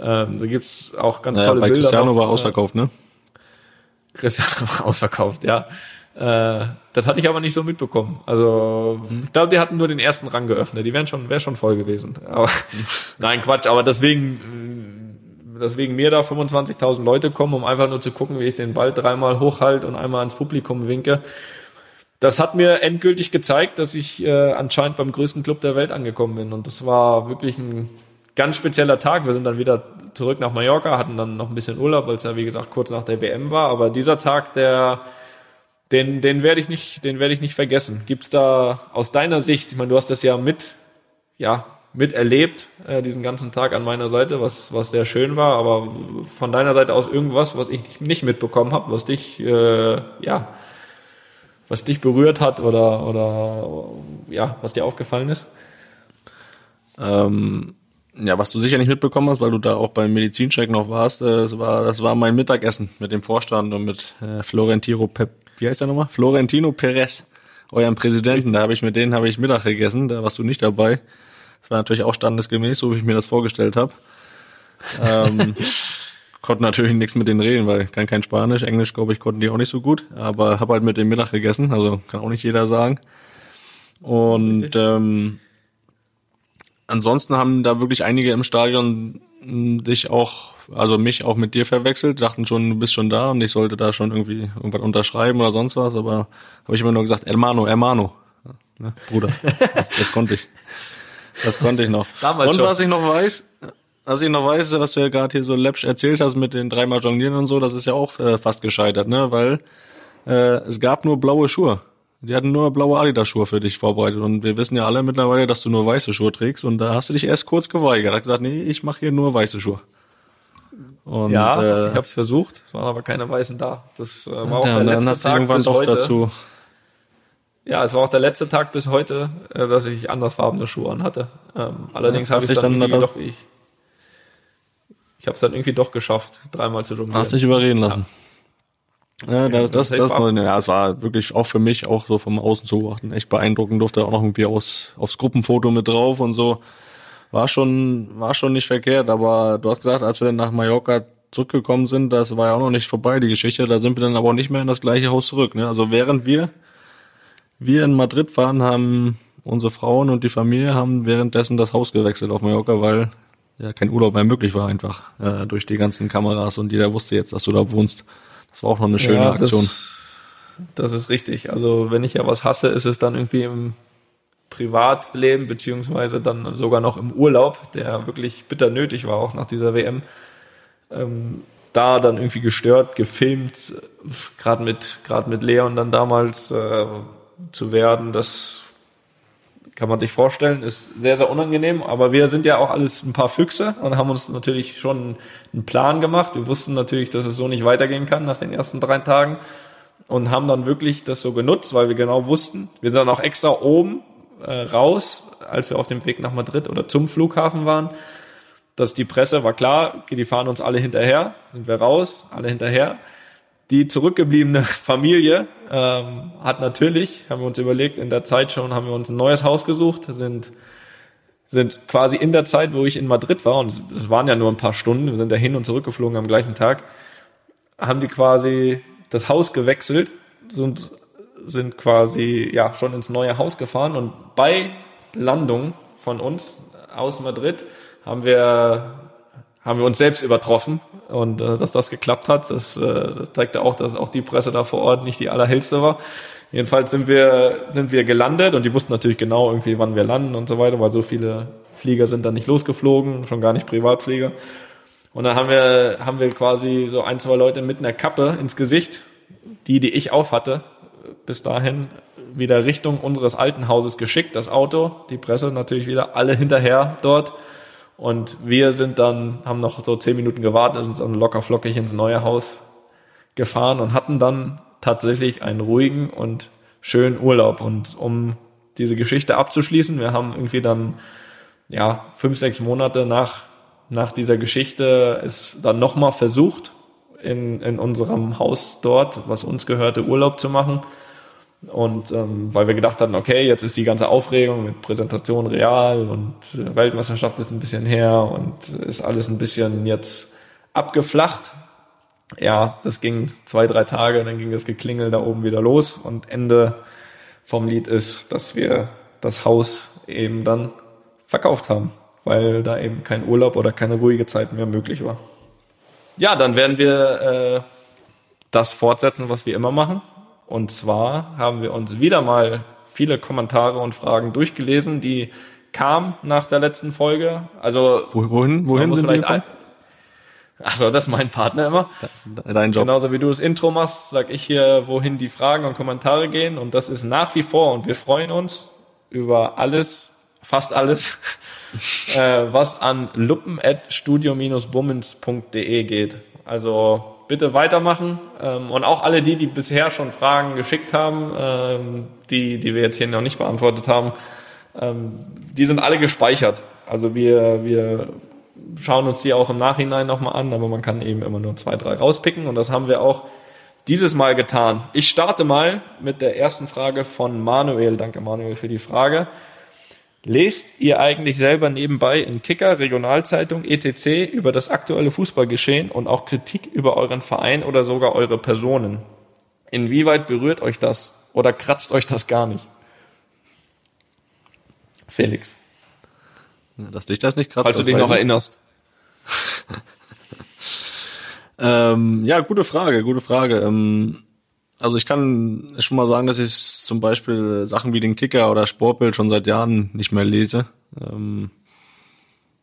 ähm, da gibt's auch ganz naja, tolle bei Bilder. Cristiano noch, war ausverkauft, ne? Cristiano war ausverkauft, ja. Äh, das hatte ich aber nicht so mitbekommen. Also hm. ich glaube, die hatten nur den ersten Rang geöffnet. Die wären schon, wäre schon voll gewesen. Aber nein, Quatsch. Aber deswegen, äh, deswegen mir da 25.000 Leute kommen, um einfach nur zu gucken, wie ich den Ball dreimal hochhalte und einmal ins Publikum winke. Das hat mir endgültig gezeigt, dass ich äh, anscheinend beim größten Club der Welt angekommen bin. Und das war wirklich ein ganz spezieller Tag. Wir sind dann wieder zurück nach Mallorca, hatten dann noch ein bisschen Urlaub, weil es ja wie gesagt kurz nach der WM war. Aber dieser Tag, der den, den werde ich nicht, den werde ich nicht vergessen. Gibt's da aus deiner Sicht, ich meine, du hast das ja mit, ja, miterlebt, äh, diesen ganzen Tag an meiner Seite, was, was sehr schön war, aber von deiner Seite aus irgendwas, was ich nicht mitbekommen habe, was dich, äh, ja, was dich berührt hat oder, oder ja, was dir aufgefallen ist? Ähm, ja, was du sicher nicht mitbekommen hast, weil du da auch beim Medizincheck noch warst, äh, das war, das war mein Mittagessen mit dem Vorstand und mit äh, Florentino Pep wie heißt der nochmal? Florentino Perez, eurem Präsidenten. Da habe ich mit denen habe ich Mittag gegessen, da warst du nicht dabei. Das war natürlich auch standesgemäß, so wie ich mir das vorgestellt habe. ähm, konnte natürlich nichts mit denen reden, weil kann kein Spanisch, Englisch, glaube ich, konnten die auch nicht so gut. Aber habe halt mit dem Mittag gegessen, also kann auch nicht jeder sagen. Und ähm, ansonsten haben da wirklich einige im Stadion dich auch, also mich auch mit dir verwechselt, dachten schon, du bist schon da und ich sollte da schon irgendwie irgendwas unterschreiben oder sonst was, aber habe ich immer nur gesagt, hermano, hermano, ne, Bruder, das, das konnte ich. Das konnte ich noch. Damals und schon. was ich noch weiß, was ich noch weiß, was du ja gerade hier so läppsch erzählt hast mit den dreimal Jonglieren und so, das ist ja auch äh, fast gescheitert, ne? Weil äh, es gab nur blaue Schuhe. Die hatten nur blaue Adidas-Schuhe für dich vorbereitet. Und wir wissen ja alle mittlerweile, dass du nur weiße Schuhe trägst. Und da hast du dich erst kurz geweigert. Hast gesagt, nee, ich mache hier nur weiße Schuhe. Und, ja, äh, ich habe es versucht. Es waren aber keine weißen da. Das äh, war auch ja, der letzte Tag bis heute. Dazu. Ja, es war auch der letzte Tag bis heute, äh, dass ich andersfarbene Schuhe an hatte. Ähm, allerdings ja, habe ich dann, dann doch ich, ich habe es dann irgendwie doch geschafft, dreimal zu jonglieren. Hast dich überreden lassen. Ja. Ja, das, das, das, das ja, es war wirklich auch für mich auch so vom Außen zu beobachten echt beeindruckend. Durfte auch noch irgendwie aus, aufs Gruppenfoto mit drauf und so. War schon, war schon nicht verkehrt, aber du hast gesagt, als wir dann nach Mallorca zurückgekommen sind, das war ja auch noch nicht vorbei, die Geschichte. Da sind wir dann aber auch nicht mehr in das gleiche Haus zurück. Ne? Also während wir, wir in Madrid waren, haben unsere Frauen und die Familie haben währenddessen das Haus gewechselt auf Mallorca, weil ja kein Urlaub mehr möglich war einfach äh, durch die ganzen Kameras und jeder wusste jetzt, dass du da wohnst. Das war auch noch eine schöne ja, Aktion. Das, das ist richtig. Also wenn ich ja was hasse, ist es dann irgendwie im Privatleben, beziehungsweise dann sogar noch im Urlaub, der wirklich bitter nötig war, auch nach dieser WM. Ähm, da dann irgendwie gestört, gefilmt, gerade mit, gerade mit Leon dann damals äh, zu werden, das kann man sich vorstellen, ist sehr, sehr unangenehm. Aber wir sind ja auch alles ein paar Füchse und haben uns natürlich schon einen Plan gemacht. Wir wussten natürlich, dass es so nicht weitergehen kann nach den ersten drei Tagen und haben dann wirklich das so genutzt, weil wir genau wussten, wir sind dann auch extra oben äh, raus, als wir auf dem Weg nach Madrid oder zum Flughafen waren, dass die Presse war klar, die fahren uns alle hinterher, sind wir raus, alle hinterher. Die zurückgebliebene Familie ähm, hat natürlich, haben wir uns überlegt, in der Zeit schon haben wir uns ein neues Haus gesucht, sind sind quasi in der Zeit, wo ich in Madrid war, und es waren ja nur ein paar Stunden, wir sind da hin und zurückgeflogen am gleichen Tag, haben die quasi das Haus gewechselt, sind, sind quasi ja schon ins neue Haus gefahren und bei Landung von uns aus Madrid haben wir haben wir uns selbst übertroffen und äh, dass das geklappt hat, das, äh, das zeigte auch, dass auch die Presse da vor Ort nicht die allerhellste war. Jedenfalls sind wir sind wir gelandet und die wussten natürlich genau irgendwie, wann wir landen und so weiter, weil so viele Flieger sind dann nicht losgeflogen, schon gar nicht Privatflieger. Und dann haben wir haben wir quasi so ein zwei Leute mit einer Kappe ins Gesicht, die die ich auf hatte, bis dahin wieder Richtung unseres alten Hauses geschickt, das Auto, die Presse natürlich wieder alle hinterher dort und wir sind dann, haben noch so zehn Minuten gewartet und sind locker flockig ins neue Haus gefahren und hatten dann tatsächlich einen ruhigen und schönen Urlaub. Und um diese Geschichte abzuschließen, wir haben irgendwie dann, ja, fünf, sechs Monate nach, nach dieser Geschichte es dann nochmal versucht, in, in unserem Haus dort, was uns gehörte, Urlaub zu machen. Und ähm, weil wir gedacht hatten, okay, jetzt ist die ganze Aufregung mit Präsentation real und Weltmeisterschaft ist ein bisschen her und ist alles ein bisschen jetzt abgeflacht. Ja, das ging zwei, drei Tage, dann ging das Geklingel da oben wieder los und Ende vom Lied ist, dass wir das Haus eben dann verkauft haben, weil da eben kein Urlaub oder keine ruhige Zeit mehr möglich war. Ja, dann werden wir äh, das fortsetzen, was wir immer machen. Und zwar haben wir uns wieder mal viele Kommentare und Fragen durchgelesen, die kamen nach der letzten Folge. Also wohin, wohin sind vielleicht ein, Achso, das ist mein Partner immer. Dein Job. Genauso wie du das Intro machst, sag ich hier, wohin die Fragen und Kommentare gehen. Und das ist nach wie vor. Und wir freuen uns über alles, fast alles, äh, was an luppen.studio-bummens.de geht. Also bitte weitermachen. Ähm, und auch alle die, die bisher schon Fragen geschickt haben, ähm, die, die wir jetzt hier noch nicht beantwortet haben, ähm, die sind alle gespeichert. Also wir, wir schauen uns die auch im Nachhinein nochmal an, aber man kann eben immer nur zwei, drei rauspicken und das haben wir auch dieses Mal getan. Ich starte mal mit der ersten Frage von Manuel. Danke Manuel für die Frage. Lest ihr eigentlich selber nebenbei in Kicker, Regionalzeitung, etc. über das aktuelle Fußballgeschehen und auch Kritik über euren Verein oder sogar eure Personen? Inwieweit berührt euch das oder kratzt euch das gar nicht? Felix. Dass dich das nicht kratzt. Falls du dich noch erinnerst. ähm, ja, gute Frage, gute Frage. Ähm, also ich kann schon mal sagen, dass ich zum Beispiel Sachen wie den Kicker oder Sportbild schon seit Jahren nicht mehr lese, ähm,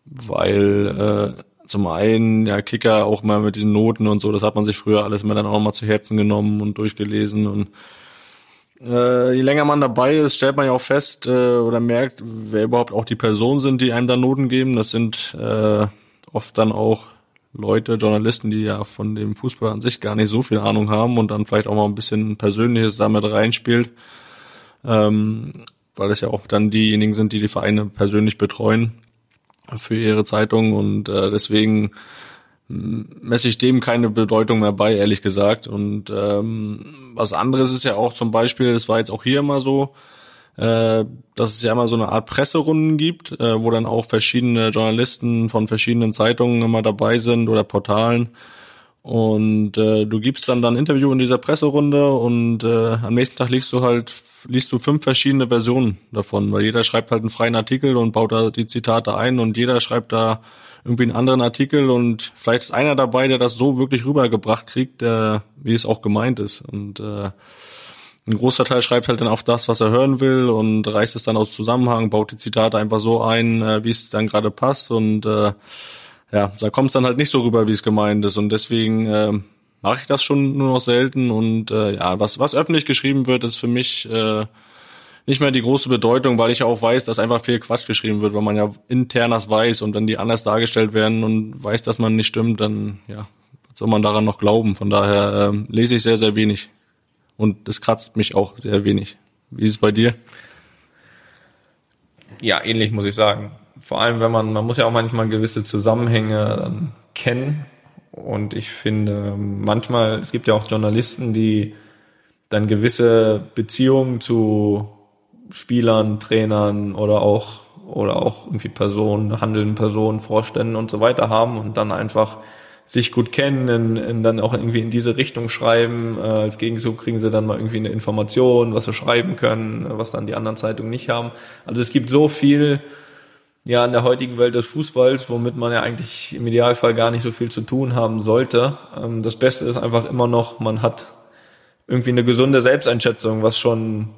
weil äh, zum einen ja Kicker auch mal mit diesen Noten und so, das hat man sich früher alles immer dann auch mal zu Herzen genommen und durchgelesen und äh, je länger man dabei ist, stellt man ja auch fest äh, oder merkt, wer überhaupt auch die Personen sind, die einem da Noten geben. Das sind äh, oft dann auch Leute, Journalisten, die ja von dem Fußball an sich gar nicht so viel Ahnung haben und dann vielleicht auch mal ein bisschen Persönliches damit reinspielt, ähm, weil es ja auch dann diejenigen sind, die die Vereine persönlich betreuen für ihre Zeitung und äh, deswegen messe ich dem keine Bedeutung mehr bei, ehrlich gesagt. Und ähm, was anderes ist ja auch zum Beispiel, das war jetzt auch hier immer so, äh, dass es ja immer so eine Art Presserunden gibt, äh, wo dann auch verschiedene Journalisten von verschiedenen Zeitungen immer dabei sind oder Portalen. Und äh, du gibst dann dann Interview in dieser Presserunde und äh, am nächsten Tag liest du halt liest du fünf verschiedene Versionen davon, weil jeder schreibt halt einen freien Artikel und baut da die Zitate ein und jeder schreibt da irgendwie einen anderen Artikel und vielleicht ist einer dabei, der das so wirklich rübergebracht kriegt, äh, wie es auch gemeint ist. Und äh, ein großer Teil schreibt halt dann auf das, was er hören will und reißt es dann aus Zusammenhang, baut die Zitate einfach so ein, äh, wie es dann gerade passt und äh, ja, da kommt es dann halt nicht so rüber, wie es gemeint ist und deswegen äh, mache ich das schon nur noch selten und äh, ja, was was öffentlich geschrieben wird, ist für mich äh, nicht mehr die große Bedeutung, weil ich auch weiß, dass einfach viel Quatsch geschrieben wird, weil man ja intern das weiß und wenn die anders dargestellt werden und weiß, dass man nicht stimmt, dann ja, soll man daran noch glauben? Von daher äh, lese ich sehr, sehr wenig. Und das kratzt mich auch sehr wenig. Wie ist es bei dir? Ja, ähnlich muss ich sagen. Vor allem, wenn man, man muss ja auch manchmal gewisse Zusammenhänge dann kennen. Und ich finde, manchmal, es gibt ja auch Journalisten, die dann gewisse Beziehungen zu Spielern, Trainern oder auch oder auch irgendwie Personen, handelnden Personen, Vorständen und so weiter haben und dann einfach sich gut kennen, in, in dann auch irgendwie in diese Richtung schreiben. Äh, als Gegenzug kriegen sie dann mal irgendwie eine Information, was sie schreiben können, was dann die anderen Zeitungen nicht haben. Also es gibt so viel ja in der heutigen Welt des Fußballs, womit man ja eigentlich im Idealfall gar nicht so viel zu tun haben sollte. Ähm, das Beste ist einfach immer noch, man hat irgendwie eine gesunde Selbsteinschätzung, was schon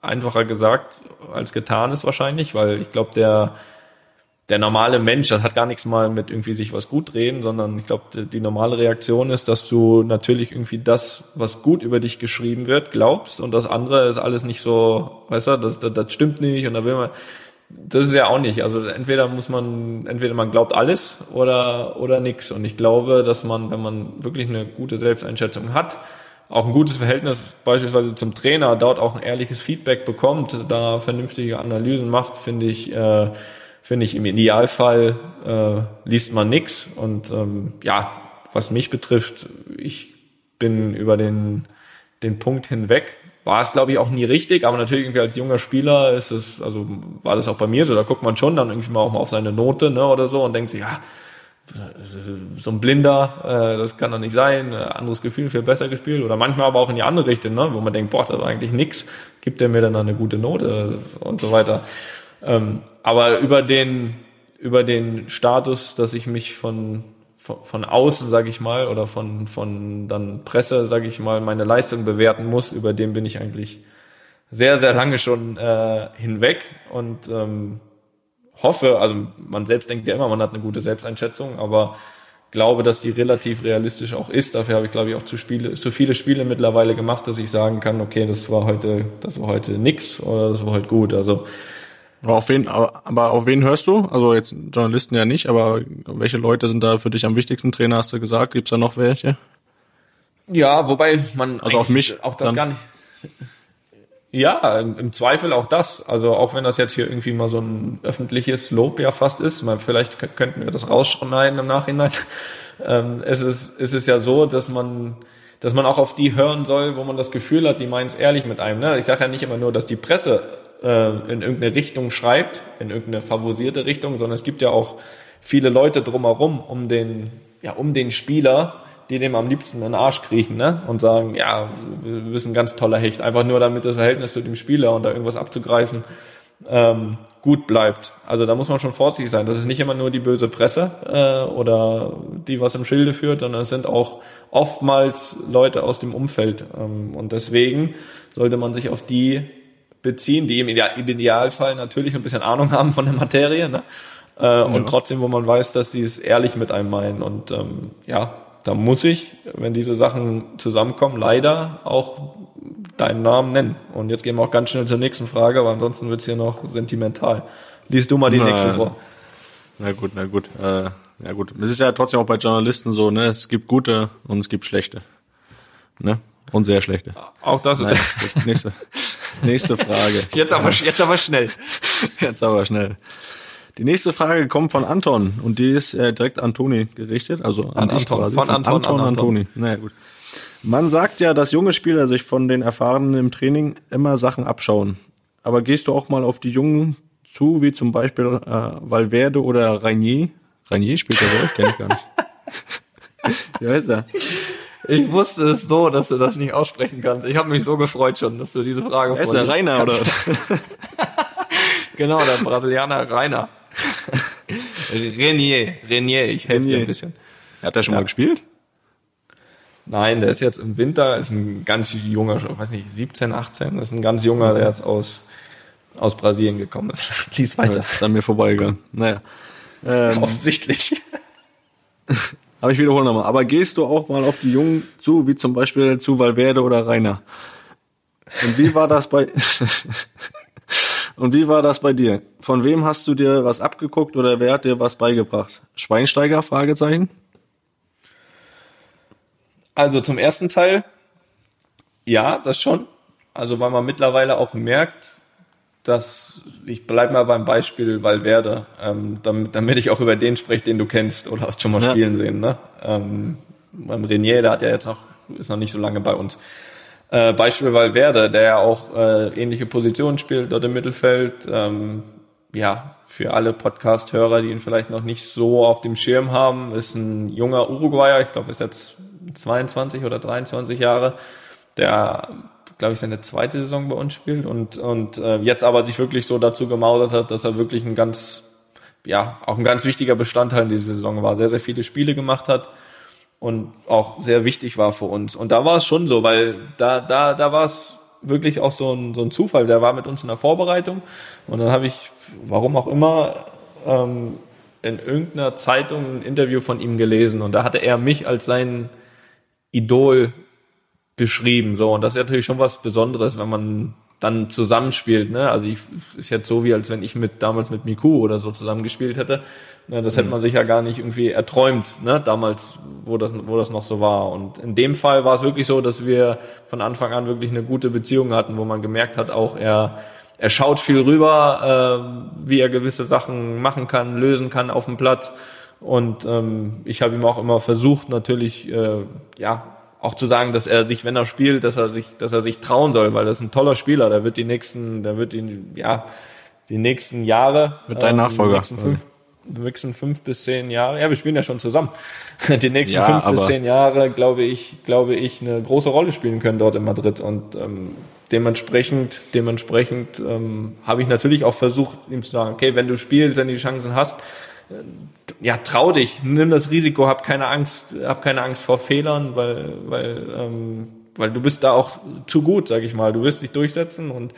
einfacher gesagt als getan ist wahrscheinlich, weil ich glaube, der der normale Mensch, das hat gar nichts mal mit irgendwie sich was gut reden, sondern ich glaube, die, normale Reaktion ist, dass du natürlich irgendwie das, was gut über dich geschrieben wird, glaubst und das andere ist alles nicht so, weißt du, das, das, das stimmt nicht und da will man, das ist ja auch nicht. Also entweder muss man, entweder man glaubt alles oder, oder nix. Und ich glaube, dass man, wenn man wirklich eine gute Selbsteinschätzung hat, auch ein gutes Verhältnis beispielsweise zum Trainer, dort auch ein ehrliches Feedback bekommt, da vernünftige Analysen macht, finde ich, äh, finde ich im Idealfall äh, liest man nix. Und ähm, ja, was mich betrifft, ich bin über den, den Punkt hinweg. War es, glaube ich, auch nie richtig, aber natürlich irgendwie als junger Spieler ist es, also war das auch bei mir so, da guckt man schon dann irgendwie mal auch mal auf seine Note ne, oder so und denkt sich, ja, so ein Blinder, äh, das kann doch nicht sein, anderes Gefühl, viel besser gespielt oder manchmal aber auch in die andere Richtung, ne, wo man denkt, boah, das war eigentlich nix, gibt der mir dann eine gute Note und so weiter. Ähm, aber über den, über den Status, dass ich mich von, von, von außen, sage ich mal, oder von, von dann Presse, sage ich mal, meine Leistung bewerten muss, über den bin ich eigentlich sehr, sehr lange schon äh, hinweg und ähm, hoffe, also man selbst denkt ja immer, man hat eine gute Selbsteinschätzung, aber glaube, dass die relativ realistisch auch ist. Dafür habe ich, glaube ich, auch zu, Spiele, zu viele Spiele mittlerweile gemacht, dass ich sagen kann, okay, das war heute, das war heute nix oder das war heute gut. Also aber auf wen, aber auf wen hörst du? Also jetzt Journalisten ja nicht, aber welche Leute sind da für dich am wichtigsten? Trainer hast du gesagt, gibt's da noch welche? Ja, wobei man also auf mich auch das dann. gar nicht. Ja, im, Zweifel auch das. Also auch wenn das jetzt hier irgendwie mal so ein öffentliches Lob ja fast ist, mal vielleicht könnten wir das rausschneiden im Nachhinein. Ähm, es ist es ist ja so, dass man dass man auch auf die hören soll, wo man das Gefühl hat, die meinen es ehrlich mit einem. Ne? Ich sage ja nicht immer nur, dass die Presse äh, in irgendeine Richtung schreibt, in irgendeine favorisierte Richtung, sondern es gibt ja auch viele Leute drumherum um den, ja, um den Spieler, die dem am liebsten in den Arsch kriechen ne? und sagen, ja, du bist ein ganz toller Hecht, einfach nur damit das Verhältnis zu dem Spieler und da irgendwas abzugreifen ähm, gut bleibt. Also da muss man schon vorsichtig sein. Das ist nicht immer nur die böse Presse äh, oder die was im Schilde führt, sondern es sind auch oftmals Leute aus dem Umfeld. Ähm, und deswegen sollte man sich auf die beziehen, die im, Idealfall natürlich ein bisschen Ahnung haben von der Materie, ne? Äh, ja. und trotzdem, wo man weiß, dass sie es ehrlich mit einem meinen. Und ähm, ja, da muss ich, wenn diese Sachen zusammenkommen, leider auch deinen Namen nennen. Und jetzt gehen wir auch ganz schnell zur nächsten Frage, aber ansonsten wird's hier noch sentimental. Lies du mal die na, nächste vor. Na gut, na gut. Äh, ja gut. Es ist ja trotzdem auch bei Journalisten so, ne? Es gibt gute und es gibt schlechte. Ne? Und sehr schlechte. Auch das ist. nächste, nächste Frage. Jetzt aber, jetzt aber schnell. Jetzt aber schnell. Die nächste Frage kommt von Anton und die ist äh, direkt an Toni gerichtet, also an, an dich Anton, quasi. Von, von Anton, Anton an, an Toni. Naja, gut. Man sagt ja, dass junge Spieler sich von den Erfahrenen im Training immer Sachen abschauen. Aber gehst du auch mal auf die Jungen zu, wie zum Beispiel äh, Valverde oder Rainier? Rainier spielt ja wohl, kenne ich gar nicht. wie heißt er? Ich wusste es so, dass du das nicht aussprechen kannst. Ich habe mich so gefreut schon, dass du diese Frage Wer ist der Rainer oder? genau, der Brasilianer Rainer. Renier, Renier, ich helfe dir ein bisschen. Hat er schon ja. mal gespielt? Nein, der ist jetzt im Winter, ist ein ganz junger, ich weiß nicht, 17, 18, ist ein ganz junger, der jetzt aus, aus Brasilien gekommen ist. Lies weiter. Ist an mir vorbeigegangen. Naja. Ähm, Offensichtlich. Aber ich wiederhole nochmal. Aber gehst du auch mal auf die Jungen zu, wie zum Beispiel zu Valverde oder Rainer? Und wie war das bei, Und wie war das bei dir? Von wem hast du dir was abgeguckt oder wer hat dir was beigebracht? Schweinsteiger? Fragezeichen. Also zum ersten Teil, ja, das schon. Also weil man mittlerweile auch merkt, dass ich bleib mal beim Beispiel Valverde, ähm, damit, damit ich auch über den spreche, den du kennst oder hast schon mal ja. spielen sehen. Ne? Ähm, beim Renier, der hat ja jetzt noch ist noch nicht so lange bei uns. Äh, Beispiel Valverde, der ja auch äh, ähnliche Positionen spielt dort im Mittelfeld. Ähm, ja, für alle Podcast-Hörer, die ihn vielleicht noch nicht so auf dem Schirm haben, ist ein junger Uruguayer, ich glaube, ist jetzt 22 oder 23 Jahre, der glaube ich, seine zweite Saison bei uns spielt und, und äh, jetzt aber sich wirklich so dazu gemausert hat, dass er wirklich ein ganz, ja, auch ein ganz wichtiger Bestandteil in dieser Saison war, sehr, sehr viele Spiele gemacht hat und auch sehr wichtig war für uns. Und da war es schon so, weil da, da, da war es wirklich auch so ein, so ein Zufall. Der war mit uns in der Vorbereitung und dann habe ich, warum auch immer, ähm, in irgendeiner Zeitung ein Interview von ihm gelesen und da hatte er mich als sein Idol beschrieben. So, und das ist natürlich schon was Besonderes, wenn man dann zusammenspielt. Ne? Also ich, ist jetzt so, wie als wenn ich mit damals mit Miku oder so zusammengespielt hätte. Ne, das hätte mhm. man sich ja gar nicht irgendwie erträumt, ne? damals, wo das, wo das noch so war. Und in dem Fall war es wirklich so, dass wir von Anfang an wirklich eine gute Beziehung hatten, wo man gemerkt hat, auch er, er schaut viel rüber, äh, wie er gewisse Sachen machen kann, lösen kann auf dem Platz. Und ähm, ich habe ihm auch immer versucht, natürlich, äh, ja, auch zu sagen, dass er sich, wenn er spielt, dass er sich, dass er sich trauen soll, weil das ist ein toller Spieler. Der wird die nächsten, der wird die, ja, die nächsten Jahre. Mit deinem ähm, Nachfolger. Die fünf, nächsten fünf bis zehn Jahre. Ja, wir spielen ja schon zusammen. Die nächsten ja, fünf bis zehn Jahre, glaube ich, glaube ich, eine große Rolle spielen können dort in Madrid und ähm, dementsprechend, dementsprechend ähm, habe ich natürlich auch versucht, ihm zu sagen, okay, wenn du spielst, wenn du die Chancen hast, ja, trau dich, nimm das Risiko, hab keine Angst, hab keine Angst vor Fehlern, weil, weil, ähm, weil du bist da auch zu gut, sag ich mal. Du wirst dich durchsetzen und,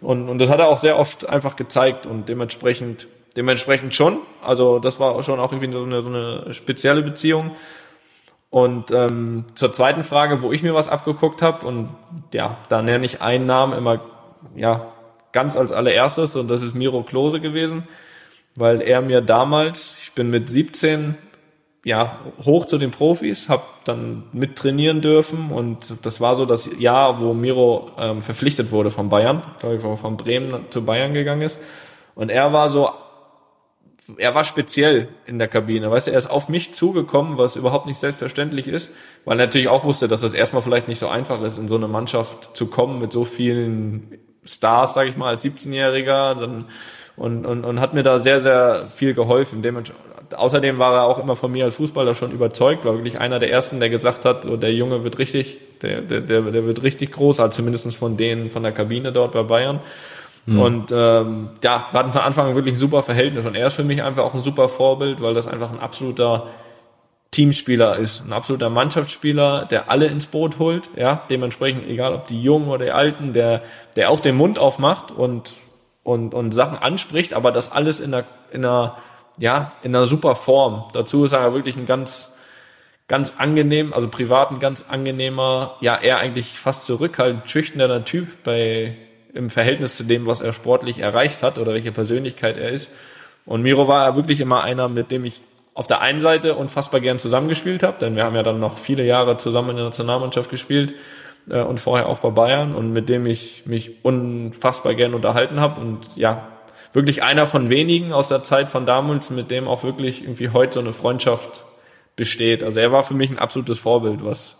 und, und das hat er auch sehr oft einfach gezeigt und dementsprechend, dementsprechend schon. Also das war schon auch irgendwie so eine, so eine spezielle Beziehung. Und ähm, zur zweiten Frage, wo ich mir was abgeguckt habe, und ja, da nenne ich einen Namen immer ja ganz als allererstes, und das ist Miro Klose gewesen weil er mir damals, ich bin mit 17 ja hoch zu den Profis, habe dann mit trainieren dürfen und das war so das Jahr, wo Miro ähm, verpflichtet wurde von Bayern, glaube ich, wo er von Bremen zu Bayern gegangen ist und er war so er war speziell in der Kabine. Weißt du, er ist auf mich zugekommen, was überhaupt nicht selbstverständlich ist, weil er natürlich auch wusste, dass das erstmal vielleicht nicht so einfach ist, in so eine Mannschaft zu kommen mit so vielen Stars, sage ich mal, als 17-Jähriger. Dann und, und, und hat mir da sehr, sehr viel geholfen. Außerdem war er auch immer von mir als Fußballer schon überzeugt, war wirklich einer der ersten, der gesagt hat, oh, der Junge wird richtig, der, der, der, der wird richtig groß, also zumindest von denen von der Kabine dort bei Bayern. Mhm. Und ähm, ja, wir hatten von Anfang an wirklich ein super Verhältnis und er ist für mich einfach auch ein super Vorbild, weil das einfach ein absoluter Teamspieler ist, ein absoluter Mannschaftsspieler, der alle ins Boot holt, ja, dementsprechend, egal ob die Jungen oder die Alten, der, der auch den Mund aufmacht und und, und Sachen anspricht, aber das alles in einer, in einer, ja, in einer super Form. Dazu ist er wirklich ein ganz, ganz angenehm, also privat ein ganz angenehmer, ja, eher eigentlich fast zurückhaltend, schüchterner Typ bei, im Verhältnis zu dem, was er sportlich erreicht hat oder welche Persönlichkeit er ist. Und Miro war wirklich immer einer, mit dem ich auf der einen Seite unfassbar gern zusammengespielt habe, denn wir haben ja dann noch viele Jahre zusammen in der Nationalmannschaft gespielt äh, und vorher auch bei Bayern und mit dem ich mich unfassbar gern unterhalten habe und ja, wirklich einer von wenigen aus der Zeit von damals, mit dem auch wirklich irgendwie heute so eine Freundschaft besteht. Also er war für mich ein absolutes Vorbild, was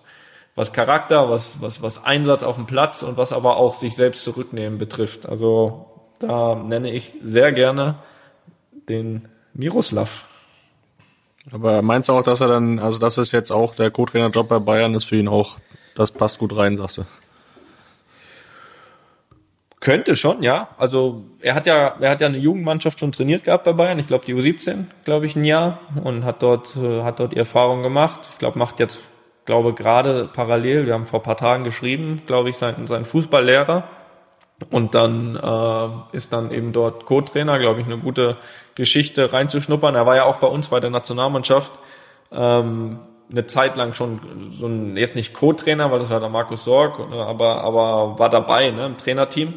was Charakter, was was was Einsatz auf dem Platz und was aber auch sich selbst zurücknehmen betrifft. Also da nenne ich sehr gerne den Miroslav. Aber meinst du auch, dass er dann, also das ist jetzt auch der Co-Trainer-Job bei Bayern ist für ihn auch das passt gut rein, sagst du. Könnte schon, ja. Also er hat ja, er hat ja eine Jugendmannschaft schon trainiert gehabt bei Bayern. Ich glaube die U17, glaube ich, ein Jahr und hat dort, äh, hat dort die Erfahrung gemacht. Ich glaube, macht jetzt, glaube gerade parallel. Wir haben vor paar Tagen geschrieben, glaube ich, seinen, seinen Fußballlehrer und dann äh, ist dann eben dort Co-Trainer, glaube ich, eine gute Geschichte reinzuschnuppern. Er war ja auch bei uns bei der Nationalmannschaft. Ähm, eine Zeit lang schon so ein, jetzt nicht Co-Trainer, weil das war der Markus Sorg, aber, aber war dabei ne, im Trainerteam.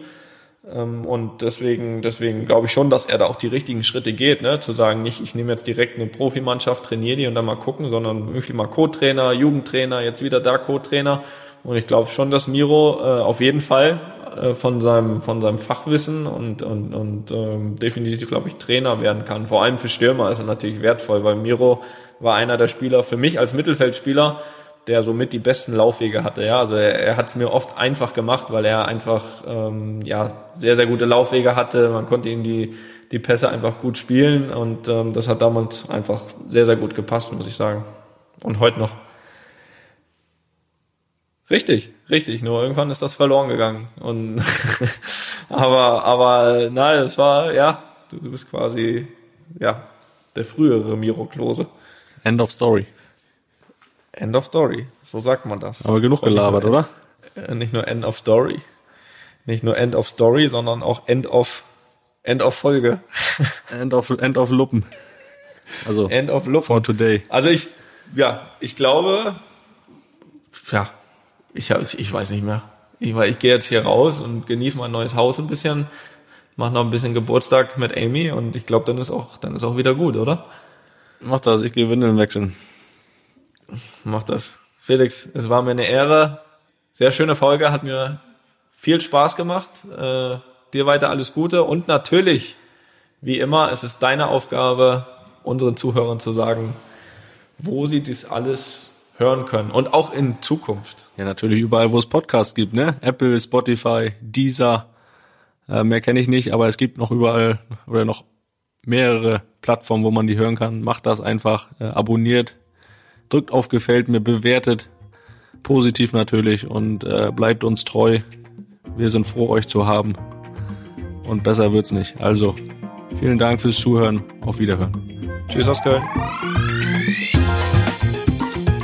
Ähm, und deswegen, deswegen glaube ich schon, dass er da auch die richtigen Schritte geht, ne? zu sagen, nicht, ich nehme jetzt direkt eine Profimannschaft, trainiere die und dann mal gucken, sondern irgendwie mal Co-Trainer, Jugendtrainer, jetzt wieder da Co-Trainer. Und ich glaube schon, dass Miro äh, auf jeden Fall äh, von seinem von seinem Fachwissen und und und ähm, definitiv glaube ich Trainer werden kann. Vor allem für Stürmer ist er natürlich wertvoll, weil Miro war einer der Spieler für mich als Mittelfeldspieler, der somit die besten Laufwege hatte. Ja, also er, er hat es mir oft einfach gemacht, weil er einfach ähm, ja sehr sehr gute Laufwege hatte. Man konnte ihm die die Pässe einfach gut spielen und ähm, das hat damals einfach sehr sehr gut gepasst, muss ich sagen. Und heute noch. Richtig, richtig. Nur irgendwann ist das verloren gegangen. Und aber aber nein, es war ja, du, du bist quasi ja der frühere Miro Klose. End of Story. End of Story, so sagt man das. Aber genug gelabert, oder? Äh, Nicht nur End of Story, nicht nur End of Story, sondern auch End of End of Folge, End of, End of Luppen. Also, End of Luft. for today. Also ich, ja, ich glaube, ja, ich, hab- ich weiß nicht mehr. Ich, ich gehe jetzt hier raus und genieße mein neues Haus ein bisschen, mache noch ein bisschen Geburtstag mit Amy und ich glaube, dann ist auch, dann ist auch wieder gut, oder? Mach das, ich gehe Windeln wechseln. Mach das. Felix, es war mir eine Ehre. Sehr schöne Folge, hat mir viel Spaß gemacht. Äh, dir weiter alles Gute und natürlich, wie immer, es ist deine Aufgabe, unseren Zuhörern zu sagen, wo sie das alles hören können und auch in Zukunft. Ja, natürlich überall, wo es Podcasts gibt, ne? Apple, Spotify, Deezer. Äh, mehr kenne ich nicht, aber es gibt noch überall oder noch mehrere Plattformen, wo man die hören kann. Macht das einfach, äh, abonniert, drückt auf Gefällt mir, bewertet, positiv natürlich und äh, bleibt uns treu. Wir sind froh, euch zu haben. Und besser wird's nicht. Also, vielen Dank fürs Zuhören. Auf Wiederhören. Tschüss aus Köln.